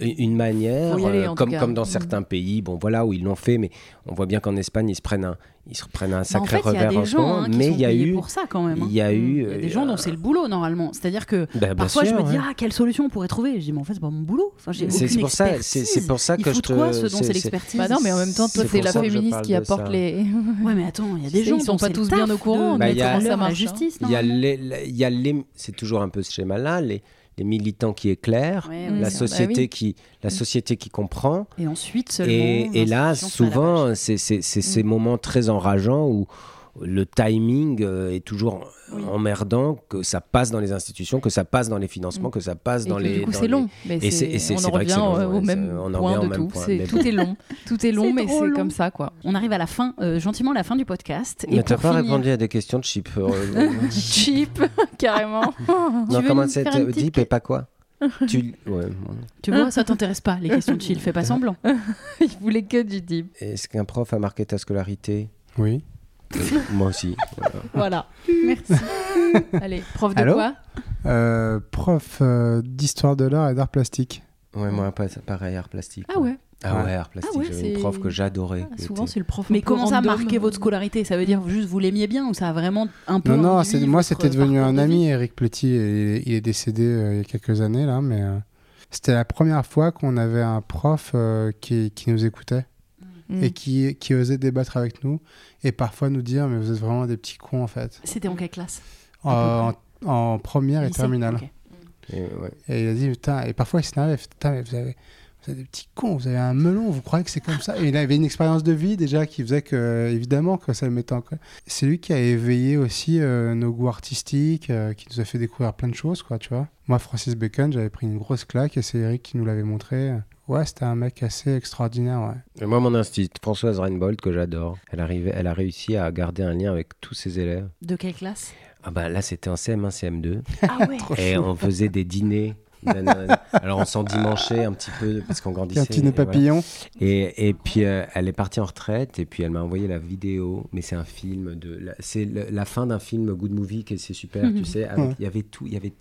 une manière, Faut y aller, euh, comme, comme dans certains pays, bon voilà, où ils l'ont fait, mais on voit bien qu'en Espagne, ils se prennent un, ils se prennent un Bah, en sacré fait, revers en ce moment. hein, qui mais sont il y a payés eu, pour ça quand même. hein. il y a eu, Il y a des gens euh, dont c'est le boulot normalement. C'est-à-dire que bah, parfois je me dis ouais. ah quelle solution on pourrait trouver? Je dis mais en fait c'est pas mon boulot. Enfin j'ai C'est- pour ça- c'est- pour ça que je te- quoi ce dont c'est- l'expertise? Bah non, mais en même temps, toi, C'est t'es pour la ça que je féministe qui apporte les. Ouais mais attends il y a des gens sont dont pas tous bien au courant de Bah, il y mettre a- en ça marche, hein. justice. Il y a les, il y a les, c'est toujours un peu ce schéma-là, les, les militants qui éclairent, Ouais, Mm. la société Bah oui. qui, la société qui comprend. Et ensuite seulement. Et, et là, souvent, c'est Mm. ces moments très enrageants où le timing euh, est toujours Oui. emmerdant, que ça passe dans les institutions, que ça passe dans les financements, que ça passe Et dans que les. du coup, c'est les- long. Mais Et c'est- et c'est- on en vrai que c'est revient au même point de tout. mais Tout est long. Tout est long, mais c'est comme ça, quoi. On arrive à la fin, euh, gentiment la fin du podcast. Et Mais t'as pas finir- répondu à des questions de chip. euh, Cheap, carrément. non, veux comment c'est faire une petite Deep et pas quoi tu... ouais. Tu vois, ça t'intéresse pas les questions de chill. Fais pas semblant. Il voulait que du deep. Est-ce qu'un prof a marqué ta scolarité? Oui. Moi aussi. voilà. Voilà. Merci. Allez, prof de Allô quoi? Euh, prof euh, d'histoire de l'art et d'art plastique. Ouais, moi, pas, pareil, art plastique. Ah ouais. Ah ouais, art plastique. Ah ouais, J'avais une prof que j'adorais. Ah, Souvent, c'est le prof. Mais comment ça a marqué votre scolarité? Ça veut dire juste vous l'aimiez bien ou ça a vraiment un peu. Non, non, moi c'était devenu un ami, Eric Petit, et il est décédé euh, il y a quelques années là, mais euh, c'était la première fois qu'on avait un prof euh, qui, qui nous écoutait Mm. et qui, qui osait débattre avec nous et parfois nous dire mais vous êtes vraiment des petits cons en fait. C'était en quelle classe? En, en première et Lycée terminale. Et ouais. Et il a dit, putain, et parfois il s'énervait, putain, mais vous avez, vous êtes des petits cons, vous avez un melon, vous croyez que c'est comme ça? Et il avait une expérience de vie déjà qui faisait que, évidemment, que ça le mettait en colère. C'est lui qui a éveillé aussi euh, nos goûts artistiques, euh, qui nous a fait découvrir plein de choses, quoi, tu vois. Moi, Francis Bacon, j'avais pris une grosse claque et c'est Eric qui nous l'avait montré. Ouais, c'était un mec assez extraordinaire, ouais. Et moi, mon institut, Françoise Reinbold, que j'adore, elle, arrivait, elle a réussi à garder un lien avec tous ses élèves. De quelle classe? Ah bah là, c'était en CM1, CM2. Ah ouais. et on faisait des dîners. D'un- Alors on s'endimanchait un petit peu parce qu'on grandissait. un petit nez et voilà. papillon. Et, et puis euh, elle est partie en retraite et puis elle m'a envoyé la vidéo. Mais c'est un film de, c'est la fin d'un film Good Movie qui c'est super, tu sais. Ouais. Il y avait tout, il y avait,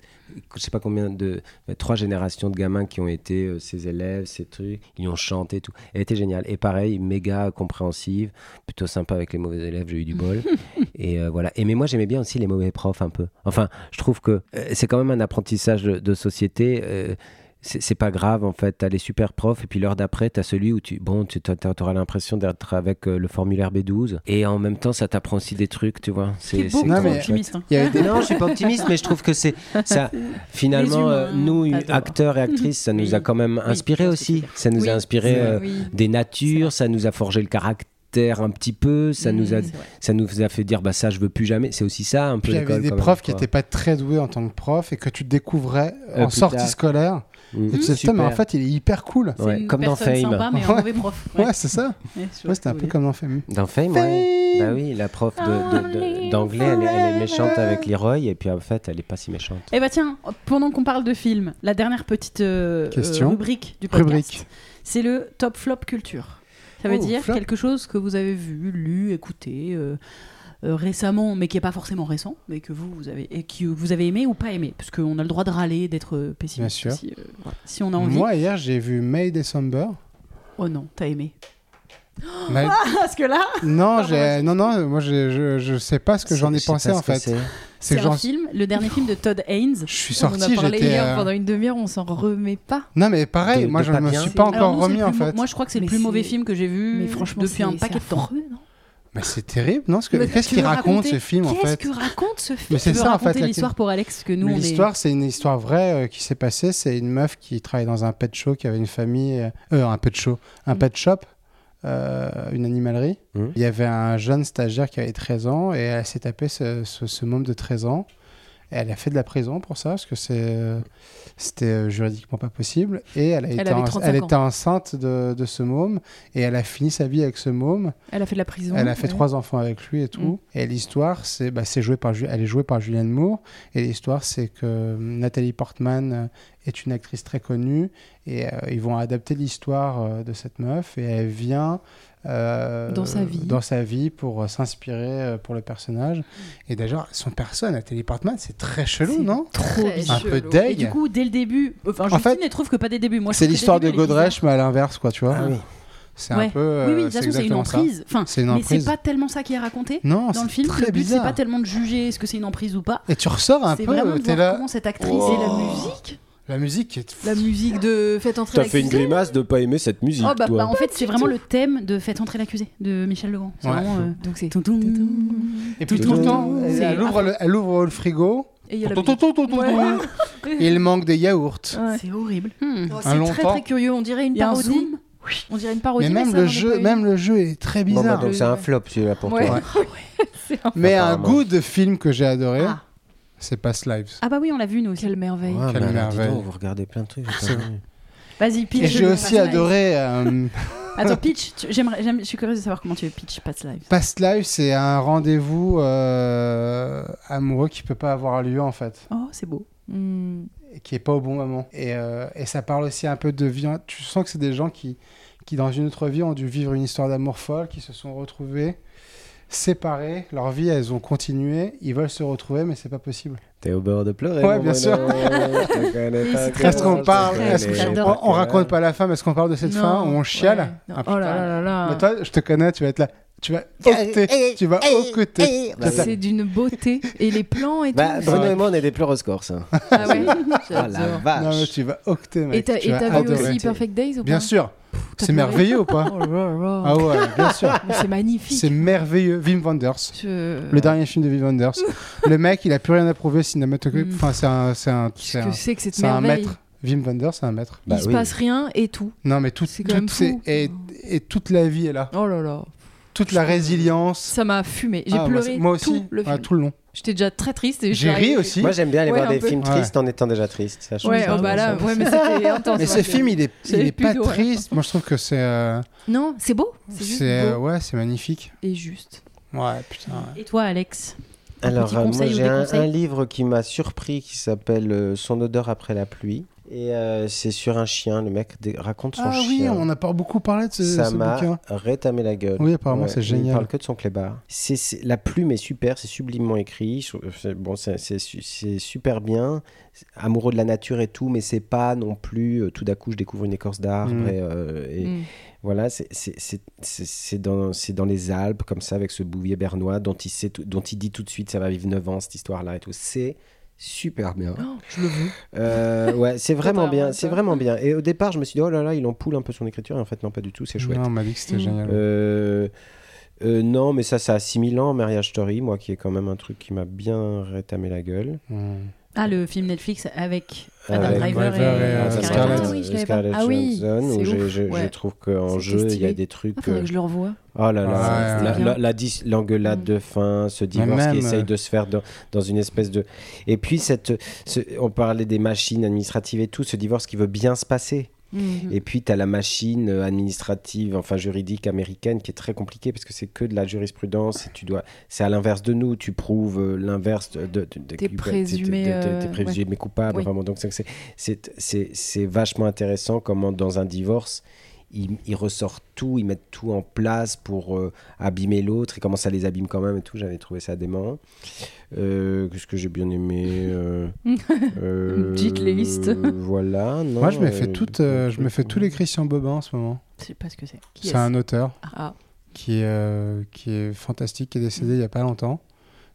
je sais pas combien de, trois générations de gamins qui ont été euh, ses élèves, ses trucs. Ils ont chanté tout. Elle était géniale. Et pareil, méga compréhensive, plutôt sympa avec les mauvais élèves. J'ai eu du bol. et euh, voilà. Et mais moi j'aimais bien aussi les mauvais profs un peu. Enfin, je trouve que euh, c'est quand même un apprentissage de, de société. Euh, c'est c'est pas grave en fait, t'as les super profs et puis l'heure d'après t'as celui où tu bon tu auras l'impression d'être avec euh, le formulaire B12 et en même temps ça t'apprend aussi des trucs tu vois. T'es beaucoup Non, mais- optimiste. hein. Il y avait des... Non, je suis pas optimiste, mais je trouve que c'est ça. Finalement, euh, nous, acteurs et actrices, ça nous a Oui. quand même Oui, inspiré aussi. Ça nous Oui, a inspiré c'est- euh, oui. des C'est natures, ça nous a forgé le caractère un petit peu, ça nous a, Mmh, c'est vrai. ça nous a fait dire bah ça je veux plus jamais. C'est aussi ça un peu il y avait des même, profs qui n'étaient pas très doués en tant que prof et que tu découvrais Euh, en sortie tard. scolaire. Mmh. Et tu putain, mais en fait, il est hyper cool. C'est Ouais, une comme dans Fame. sympa, mais un Ouais. mauvais prof. Ouais, c'est ça. Ouais, c'était un peu comme dans Fame. Dans Fame, ouais. Bah oui, la prof d'anglais, elle, est- elle est méchante avec Leroy et puis en fait, elle est pas si méchante. Eh bah tiens, pendant qu'on parle de film, la dernière petite euh, Question. euh, rubrique du podcast, Rubrique. c'est le top flop culture. Ça veut Oh, dire flop. quelque chose que vous avez vu, lu, écouté euh, euh, récemment, mais qui n'est pas forcément récent, mais que vous, vous avez, et que vous avez aimé ou pas aimé, parce qu'on a le droit de râler, d'être euh, pessimiste Bien sûr. euh, voilà, si on a envie. Moi, hier, j'ai vu May December. Oh non, t'as aimé. May- Parce que là, Non, j'ai... non, non, moi, j'ai- je, je sais pas ce que j'en ai Je pensé en fait. C'est. un film, le dernier film de Todd Haynes. Je suis On en a sorti, parlé j'étais. hier euh, pendant une demi-heure, on s'en remet pas. Non, mais pareil, De- moi, de je pas me suis pas encore remis en fait. Moi, je crois que c'est le plus mauvais film que j'ai vu Mais franchement, depuis un paquet de temps. affreux, non? Mais c'est terrible, non? Qu'est-ce qu'il raconte raconter- ce film en Qu'est-ce fait? que raconte ce film? Mais c'est ça, en fait, l'histoire pour Alex que nous. L'histoire, c'est une histoire vraie euh, qui s'est passée. C'est une meuf qui travaille dans un pet show, qui avait une famille, euh, euh, un pet show, un Mm. pet shop, euh, une animalerie. Mm. Il y avait un jeune stagiaire qui avait 13 ans et elle s'est tapé ce, ce, ce môme de 13 ans. Elle a fait de la prison pour ça, parce que euh, c'était euh, juridiquement pas possible. Et elle, a été, avait en- 35 elle ans. était enceinte de, de ce môme. Et elle a fini sa vie avec ce môme. Elle a fait de la prison. Elle a fait ouais. trois enfants avec lui et tout. Mm. Et l'histoire, c'est, bah, joué par, elle est jouée par Julianne Moore. Et l'histoire, c'est que Nathalie Portman est une actrice très connue et euh, ils vont adapter l'histoire euh, de cette meuf et elle vient euh, Dans sa vie. dans sa vie pour euh, s'inspirer euh, pour le personnage. Et d'ailleurs, son personne à Téléportman, c'est très chelou, C'est non? Trop. Un peu. Et deg. du coup, dès le début, enfin, En Justine, fait, elle trouve que pas dès le début. Moi, je C'est l'histoire de Godrèche, mais à l'inverse, quoi, tu vois. Ah oui. C'est Ouais. un peu. euh, Oui, oui, de toute c'est façon, c'est une emprise. Enfin, C'est une mais c'est emprise. pas tellement ça qui est raconté. Non, Dans c'est le film, très le but, c'est bizarre. pas tellement de juger est-ce que c'est une emprise ou pas. Et tu ressors un C'est peu, vraiment de voir là. comment cette actrice Et la musique. La musique est. La musique de Faites entrer T'as la fait une grimace de pas aimer cette musique, Oh, bah, toi. bah, en fait, c'est vraiment le thème de Faites entrer l'accusé de Michel Legrand. C'est Ouais. vraiment. euh, Donc c'est. Et puis Tout le temps, elle, ouvre le, elle ouvre le frigo. Et il y a Ouais. Et manque des yaourts. Ouais. C'est horrible. Hmm. Oh, C'est très très curieux. On dirait une un parodie. On dirait une parodie. Mais même le jeu, même le jeu est très Bon, bah, bizarre. donc c'est un flop celui-là pour Ouais. toi. Mais un goût de film que j'ai adoré, Ah. C'est Past Lives. Ah, bah oui, on l'a vu nous aussi. Quelle merveille. Ouais, Quelle merveille. donc, vous regardez plein de trucs. Vas-y, pitch. Et j'ai aussi adoré euh, Attends, pitch. tu- J'aimerais, j'aime- je suis curieuse de savoir comment tu veux pitch Past Lives. Past Lives, c'est un rendez-vous euh, amoureux qui peut pas avoir lieu en fait, Oh, c'est beau. Et qui est pas au bon moment. Et, euh, et ça parle aussi un peu de vie. Tu sens que c'est des gens qui, qui dans une autre vie ont dû vivre une histoire d'amour folle, qui se sont retrouvés séparés, leur vie elles ont continué, ils veulent se retrouver mais c'est pas possible. T'es au bord de pleurer. Ouais, bien sûr. Est-ce qu'on parle on, on raconte pas la fin, mais est-ce qu'on parle de cette Non, fin on chiale. Ah, Oh là là là là. Mais toi, je te connais, tu vas être là. Tu vas octer. Tu vas octer. Bah, C'est d'une beauté. Et les plans et Bah, tout. Bruno et moi, on est des pleureuses corses. hein. Ah ouais. Oh la J'adore. Non, mais vache. tu vas octer, mec. Et t'as vu aussi Perfect Days ou pas? Bien sûr. C'est merveilleux ou pas Oh là là. Ah ouais, bien sûr. C'est magnifique. C'est merveilleux. Wim Wenders. Je- Le dernier film de Wim Wenders. le mec, il a plus rien à prouver cinématographique. Mm. Enfin, c'est un, c'est un, c'est Qu'est-ce un, que c'est que cette c'est un maître. Wim Wenders, c'est un maître. Bah Il se oui. passe rien et tout. Non, mais tout, C'est et, et toute la vie est là. Oh là là. Toute la résilience. Ça m'a fumé. J'ai Ah, moi, pleuré moi, aussi. tout le Ouais, film. tout le long. J'étais déjà très triste. et je suis J'ai ri arrivée- aussi. Moi, j'aime bien aller Ouais, voir des peu. films Ouais. tristes en étant déjà triste. Ça, Ouais, oh bah là, ouais, mais c'était intense. Mais moi, ce que- film, il est, il pas d'oreilles. triste. Moi, je trouve que c'est, euh, Non, c'est beau. C'est euh, ouais, c'est magnifique. et juste. Ouais, putain. ouais. Et toi, Alex? Alors, euh, moi, j'ai un livre qui m'a surpris qui s'appelle euh, Son odeur après la pluie. Et euh, c'est sur un chien. Le mec raconte son Ah oui, chien. on n'a pas beaucoup parlé de ce, Ça ce m'a rétamé la gueule. Oui, apparemment, c'est Il génial. parle que de son clébard. La plume est super, c'est sublimement écrit. C'est- Bon, c'est, c'est su- c'est super bien. Amoureux de la nature et tout, mais c'est pas non plus euh, tout d'un coup je découvre une écorce d'arbre et, euh, et voilà, c'est, dans, les Alpes comme ça avec ce bouvier bernois dont il, sait tout- dont il dit tout de suite ça va vivre 9 ans cette histoire-là et tout. C'est super bien. Oh, je le veux. Euh, ouais, c'est vraiment bien, c'est vraiment bien. Et au départ, je me suis dit oh là là, il empoule un peu son écriture. Et en fait, non, pas du tout. C'est chouette. Non, on m'a dit que c'était Mm. génial. Euh, euh, non, mais ça, ça a 6000 ans, Marriage Story, moi, qui est quand même un truc qui m'a bien rétamé la gueule. Mm. Ah, le film Netflix avec Adam Avec Driver Driver et, et, euh, Scarlett Scarlett. Ah oui, Scarlett. Ah oui, Johansson, où je, ouf, je- ouais. je trouve qu'en jeu, il y a des trucs. Ah, faudrait euh, que je le revoie. Oh là là, Ouais, la, ouais. la- la dis- l'engueulade Mm. de fin, ce divorce même, qui essaye euh, de se faire dans, dans une espèce de. Et puis, cette, ce- on parlait des machines administratives et tout, ce divorce qui veut bien se passer. Mm. Et puis, tu as la machine euh, administrative, enfin juridique américaine qui est très compliquée parce que c'est que de la jurisprudence. Et tu dois, c'est à l'inverse de nous. Tu prouves euh, l'inverse de. de, de- T'es présumé, euh, présumé coupable. Oui. Enfin, bon, donc, c'est- c'est- c'est- c'est c'est vachement intéressant comment, dans un divorce, ils, ils ressortent tout, ils mettent tout en place pour euh, abîmer l'autre et comment ça les abîme quand même et tout. J'avais trouvé ça dément. Euh, Qu'est-ce que j'ai bien aimé euh, euh, petite liste. Voilà. Non, Moi, je me euh, fais toutes, euh, je me fais tous les Christian Bobin en ce moment. Je sais pas ce que c'est. C'est un auteur Ah, qui est, euh, qui est fantastique, qui est décédé il y a pas longtemps.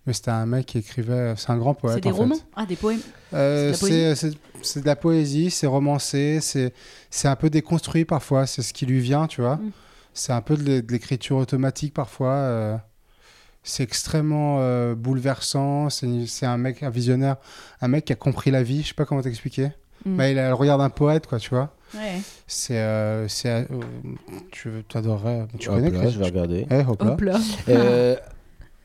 Mais c'était un mec qui écrivait. C'est un grand poète. C'est des en fait. romans? Ah, des poèmes? Euh, C'est de la c'est c'est- c'est de la poésie, c'est romancé, c'est c'est un peu déconstruit parfois, c'est ce qui lui vient, tu vois. Mm. C'est un peu de l'é- de l'écriture automatique parfois. euh, c'est extrêmement euh, bouleversant. C'est c'est un mec, un visionnaire, un mec qui a compris la vie. Je sais pas comment t'expliquer. Mm. Bah, il a le regard d'un poète, quoi, tu vois. Ouais. C'est. euh, c'est, euh, tu adorerais. Tu Hop connais là, je vais regarder. Eh, hop là. hop là.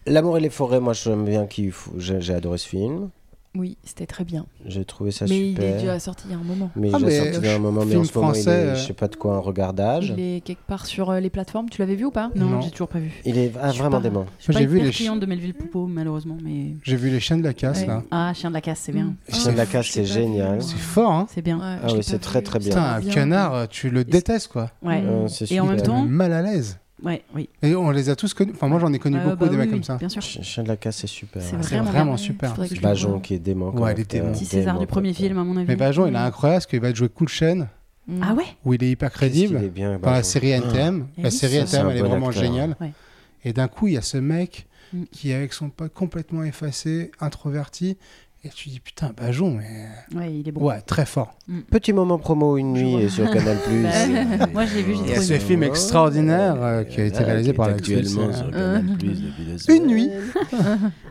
Euh, L'amour et les forêts, moi j'aime bien qu'il faut- j'ai adoré ce film. Oui, c'était très bien. J'ai trouvé ça mais il super. est déjà sorti il y a un moment. Mais Ah, il est sorti il y a un moment, mais en ce moment, il français, est, euh, je sais pas de quoi, un regardage. Il est quelque part sur euh, les plateformes. Tu l'avais vu ou pas Non, Non. j'ai toujours pas vu. Il est ah, vraiment pas- dément. Je suis J'ai pas vu les cliente de Melville Poupeau, malheureusement, mais. J'ai vu les chiens de la casse Ouais. là. Ah, Chien de la casse, c'est bien. Mm. Chien de la casse, c'est génial. C'est fort, hein C'est bien. Ouais, Ah oui, c'est très, très bien. Putain, un canard, tu le détestes quoi. Ouais. Euh, c'est Et en super. même temps, Mal à l'aise. Ouais, oui. Et on les a tous connus. Enfin, moi j'en ai connu Euh, beaucoup bah des mecs oui, comme ça. Bien sûr. Ch- Chien de la casse, c'est super. C'est vraiment vraiment bien. super. Bajon qui est dément. Ouais, il est dément. Petit César du premier film, à mon avis. Mais Bajon, il est incroyable parce qu'il va jouer Cool Chain, Mm. Ah ouais où il est hyper crédible. est bien, Dans la série NTM. Ah. La série NTM, elle est vraiment géniale. Et d'un coup, il y a ce mec Mm. qui est avec son pote complètement effacé, introverti. Et tu dis, putain, Bajon, mais. Ouais, il est bon. Ouais, très fort. Petit moment promo une nuit et sur Canal Plus. Bah, moi, je l'ai vu, j'ai Il y a trouvé ce film extraordinaire euh, qui a été réalisé par actuellement sur Canal Plus depuis deux Une nuit.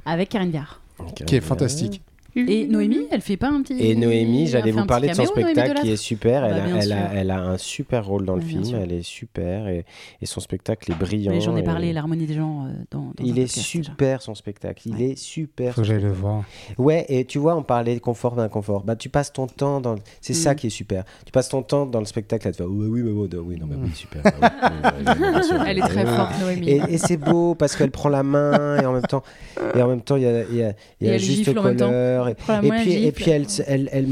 Avec Karine Viard. Qui est fantastique. Et Noémie, elle fait pas un petit. Et Noémie, elle j'allais vous parler de son spectacle qui est super. Elle, Bah, a, bien elle, a, elle a un super rôle dans le Bah, bien film. sûr. Elle est super et, et son spectacle est brillant. J'en ai et- parlé, l'harmonie des gens euh, dans. dans Il est podcast, super déjà. son spectacle. Il Ouais. est super. Faut que j'aille le voir. Ouais, et tu vois, on parlait de confort, d'inconfort. Bah, tu passes ton temps dans. C'est ça Mm. qui est super. Tu passes ton temps dans le spectacle à te faire. Oui, oui, oui, non, mais oui, super. bah oui, oui, oui, oui, bien sûr. Elle est très Oui, oui. forte, Noémie. Et, et c'est beau parce qu'elle prend la main et en même temps, et en même temps, il y a, elle juste gifle Et, puis, et gifle. puis elle, elle, elle-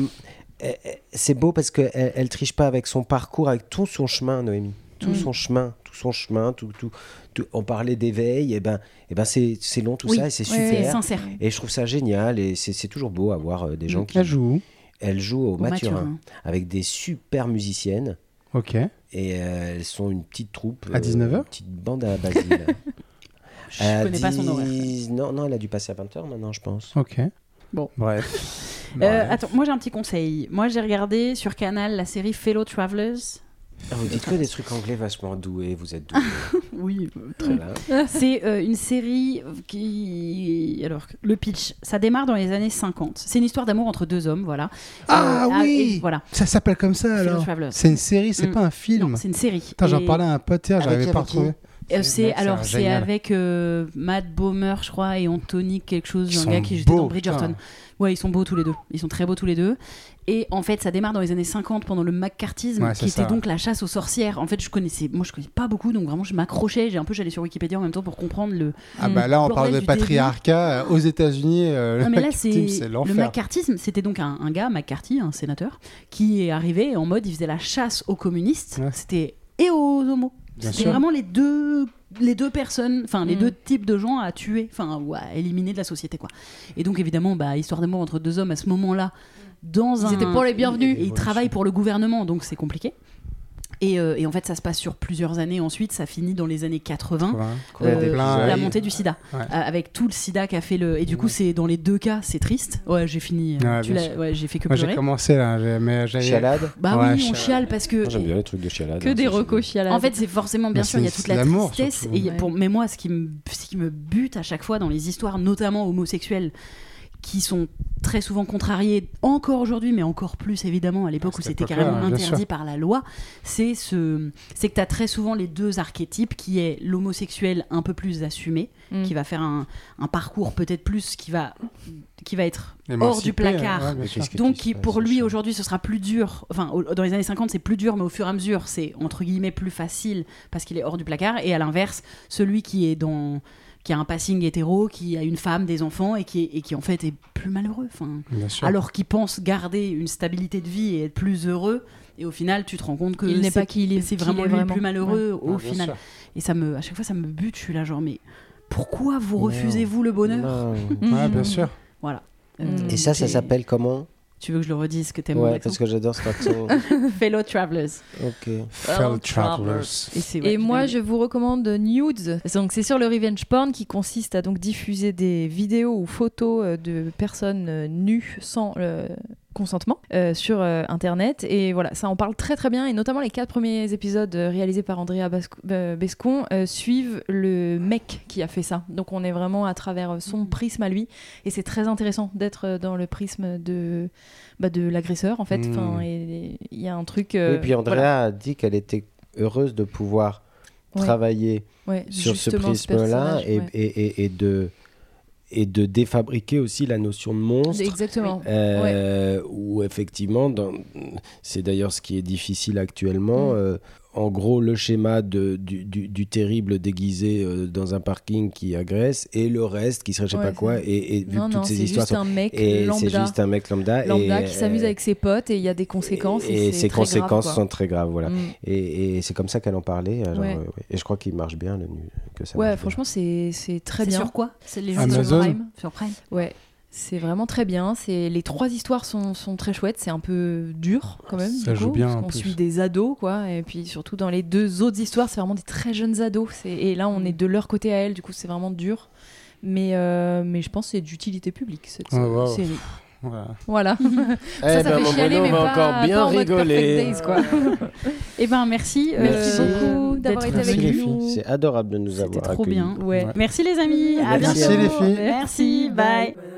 elle- c'est beau parce qu'elle elle, triche pas avec son parcours, avec tout son chemin, Noémie. Tout Mm. son chemin, tout son chemin, tout, tout, tout- On parlait d'éveil, et ben, et ben c'est long tout Oui, ça et c'est super. sincère. Et je trouve ça génial et c'est toujours beau à voir euh, des gens qui. Elle joue Elle joue au, Au Mathurin, Mathurin. avec des super musiciennes Ok. et euh, elles sont une petite troupe. À euh, 19 heures Une petite bande à Basile. Je connais pas son horaire. Non, non, elle a dû passer à 20h maintenant, je pense. Ok. Bon. Bref. Euh, Bref. attends, moi j'ai un petit conseil. Moi j'ai regardé sur Canal la série Fellow Travelers. Ah, vous dites que des trucs anglais vachement doués, vous êtes doués. Oui, Très bien. C'est euh, une série qui. Alors, le pitch, ça démarre dans les années 50. C'est une histoire d'amour entre deux hommes, voilà. Ah Euh, oui et Voilà. Ça s'appelle comme ça Fellow alors Travelers. C'est une série, c'est Mm. pas un film. C'est une série. Attends, j'en Et- parlais à un pote hier, pas à retrouver. Euh, C'est- alors c'est avec euh, Matt Bomer, je crois, et Anthony quelque chose, Ils un gars qui j'étais beaux, dans Bridgerton. putain. Ouais, ils sont beaux tous les deux. Ils sont très beaux tous les deux. Et en fait, ça démarre dans les années 50 pendant le McCarthyisme, Ouais, qui était ça. donc la chasse aux sorcières. En fait, je connaissais, moi, je connais pas beaucoup, donc vraiment, je m'accrochais. J'ai un peu, j'allais sur Wikipédia en même temps pour comprendre le. Ah bah là, on parle de patriarcat. euh, Aux États-Unis, euh, Non, le mais là, c'est le. McCarthyisme. C'était donc un, un gars, McCarthy, un sénateur, qui est arrivé en mode, il faisait la chasse aux communistes. Ouais. C'était et aux homos. C'était vraiment les deux, les deux personnes, enfin les Mm. deux types de gens à tuer, enfin ou à éliminer de la société quoi. Et donc évidemment, bah, histoire d'amour entre deux hommes à ce moment-là, dans Ils un, étaient pas les bienvenus. Et ils travaillent pour le gouvernement, donc c'est compliqué. Et, euh, et en fait, ça se passe sur plusieurs années. Ensuite, ça finit dans les années 80. Ouais. Combien Euh, la montée du sida Ouais. Euh, avec tout le sida qu'a fait le et du coup c'est dans les deux cas c'est triste ouais j'ai fini j'ai fait que Moi, j'ai commencé là, j'ai- mais. Chialade bah Ouais, oui on chialade. chiale parce que J'aime bien les trucs de chialade. Que hein, des recos chialades. En fait, c'est forcément, bien sûr, il y a toute la tristesse. Et pour, mais moi, ce qui, me, ce qui me bute à chaque fois dans les histoires, notamment homosexuelles, qui sont très souvent contrariées, encore aujourd'hui, mais encore plus évidemment à l'époque À où c'était carrément interdit sûr. par la loi, c'est ce, c'est que tu as très souvent les deux archétypes qui est l'homosexuel un peu plus assumé, Mm. qui va faire un, un parcours peut-être plus qui va, qui va être hors du placard. ouais, Donc, qui, pour lui, aujourd'hui, ce sera plus dur. Enfin, au- dans les années 50, c'est plus dur, mais au fur et à mesure, c'est entre guillemets plus facile parce qu'il est hors du placard. Et à l'inverse, celui qui est dans qui a un passing hétéro, qui a une femme, des enfants et qui, est- et qui en fait est plus malheureux. Enfin, Bien sûr. alors qu'il pense garder une stabilité de vie et être plus heureux. Et au final, tu te rends compte que Il n'est c'est- pas qui il est- c'est vraiment est vraiment. plus malheureux au Ouais, final. sûr. Et ça me, à chaque fois, ça me bute. Je suis là genre, mais pourquoi vous refusez-vous le bonheur? Ouais, Mm. bien sûr. Voilà. Mm. Euh, Et ça, ça s'appelle comment? Tu veux que je le redise que t'aimes Ouais, parce que j'adore cet accent. Fellow Travelers. ok. Fell Travelers. Et, c'est- ouais, Et moi, je vous recommande Nudes. Donc, c'est sur le revenge porn qui consiste à donc diffuser des vidéos ou photos euh, de personnes euh, nues sans euh, consentement euh, sur euh, Internet. Et voilà, ça en parle très très bien. Et notamment les quatre premiers épisodes euh, réalisés par Andrea Bescon suivent le mec qui a fait ça. Donc, on est vraiment à travers son prisme à lui. Et c'est très intéressant d'être dans le prisme de, bah, de l'agresseur en fait. Enfin, et il y a un truc. euh, et puis Andrea voilà. a dit qu'elle était heureuse de pouvoir Ouais. travailler Ouais, sur ce prisme-là personnage, et, ouais. et, et, et de et de défabriquer aussi la notion de monstre. Exactement. Euh, Où effectivement, dans- c'est d'ailleurs ce qui est difficile actuellement. Mm. En gros, le schéma de, du, du- du terrible déguisé euh, dans un parking qui agresse et le reste qui serait je sais Ouais, pas quoi. c'est- Et, et vu Non, que non, toutes ces histoires juste sont. un mec Et c'est lambda, juste un mec lambda. lambda et, qui s'amuse euh, avec ses potes et il y a des conséquences. Et, ces grave, conséquences sont très graves. Voilà. Mm. Et, et c'est comme ça qu'elle en parlait. alors, Ouais. euh, ouais. Et je crois qu'il marche bien, le nu- que ça Ouais, franchement, c'est c'est très C'est bien. sur quoi? C'est les Amazon? sur Prime? Sur Prime. Ouais, c'est vraiment très bien. C'est les trois histoires sont, sont très chouettes. C'est un peu dur quand même. Ça du joue coup, bien, parce qu'on suit des ados, quoi. Et puis surtout dans les deux autres histoires, c'est vraiment des très jeunes ados. C'est- Et là, on est de leur côté à elles. Du coup, c'est vraiment dur. Mais, euh, mais je pense que c'est d'utilité publique cette ouais, série. Voilà. Voilà. Eh ça, ça ben, fait chialer, Bruno mais va pas, encore bien pas en mode rigoler. Perfect Days, quoi. Eh ben merci. Merci euh, beaucoup d'avoir été avec Merci, les nous. C'est adorable de nous C'était avoir trop accueillis. bien. Ouais. Ouais. Merci les amis. À Merci, bientôt. les filles. Merci. Bye.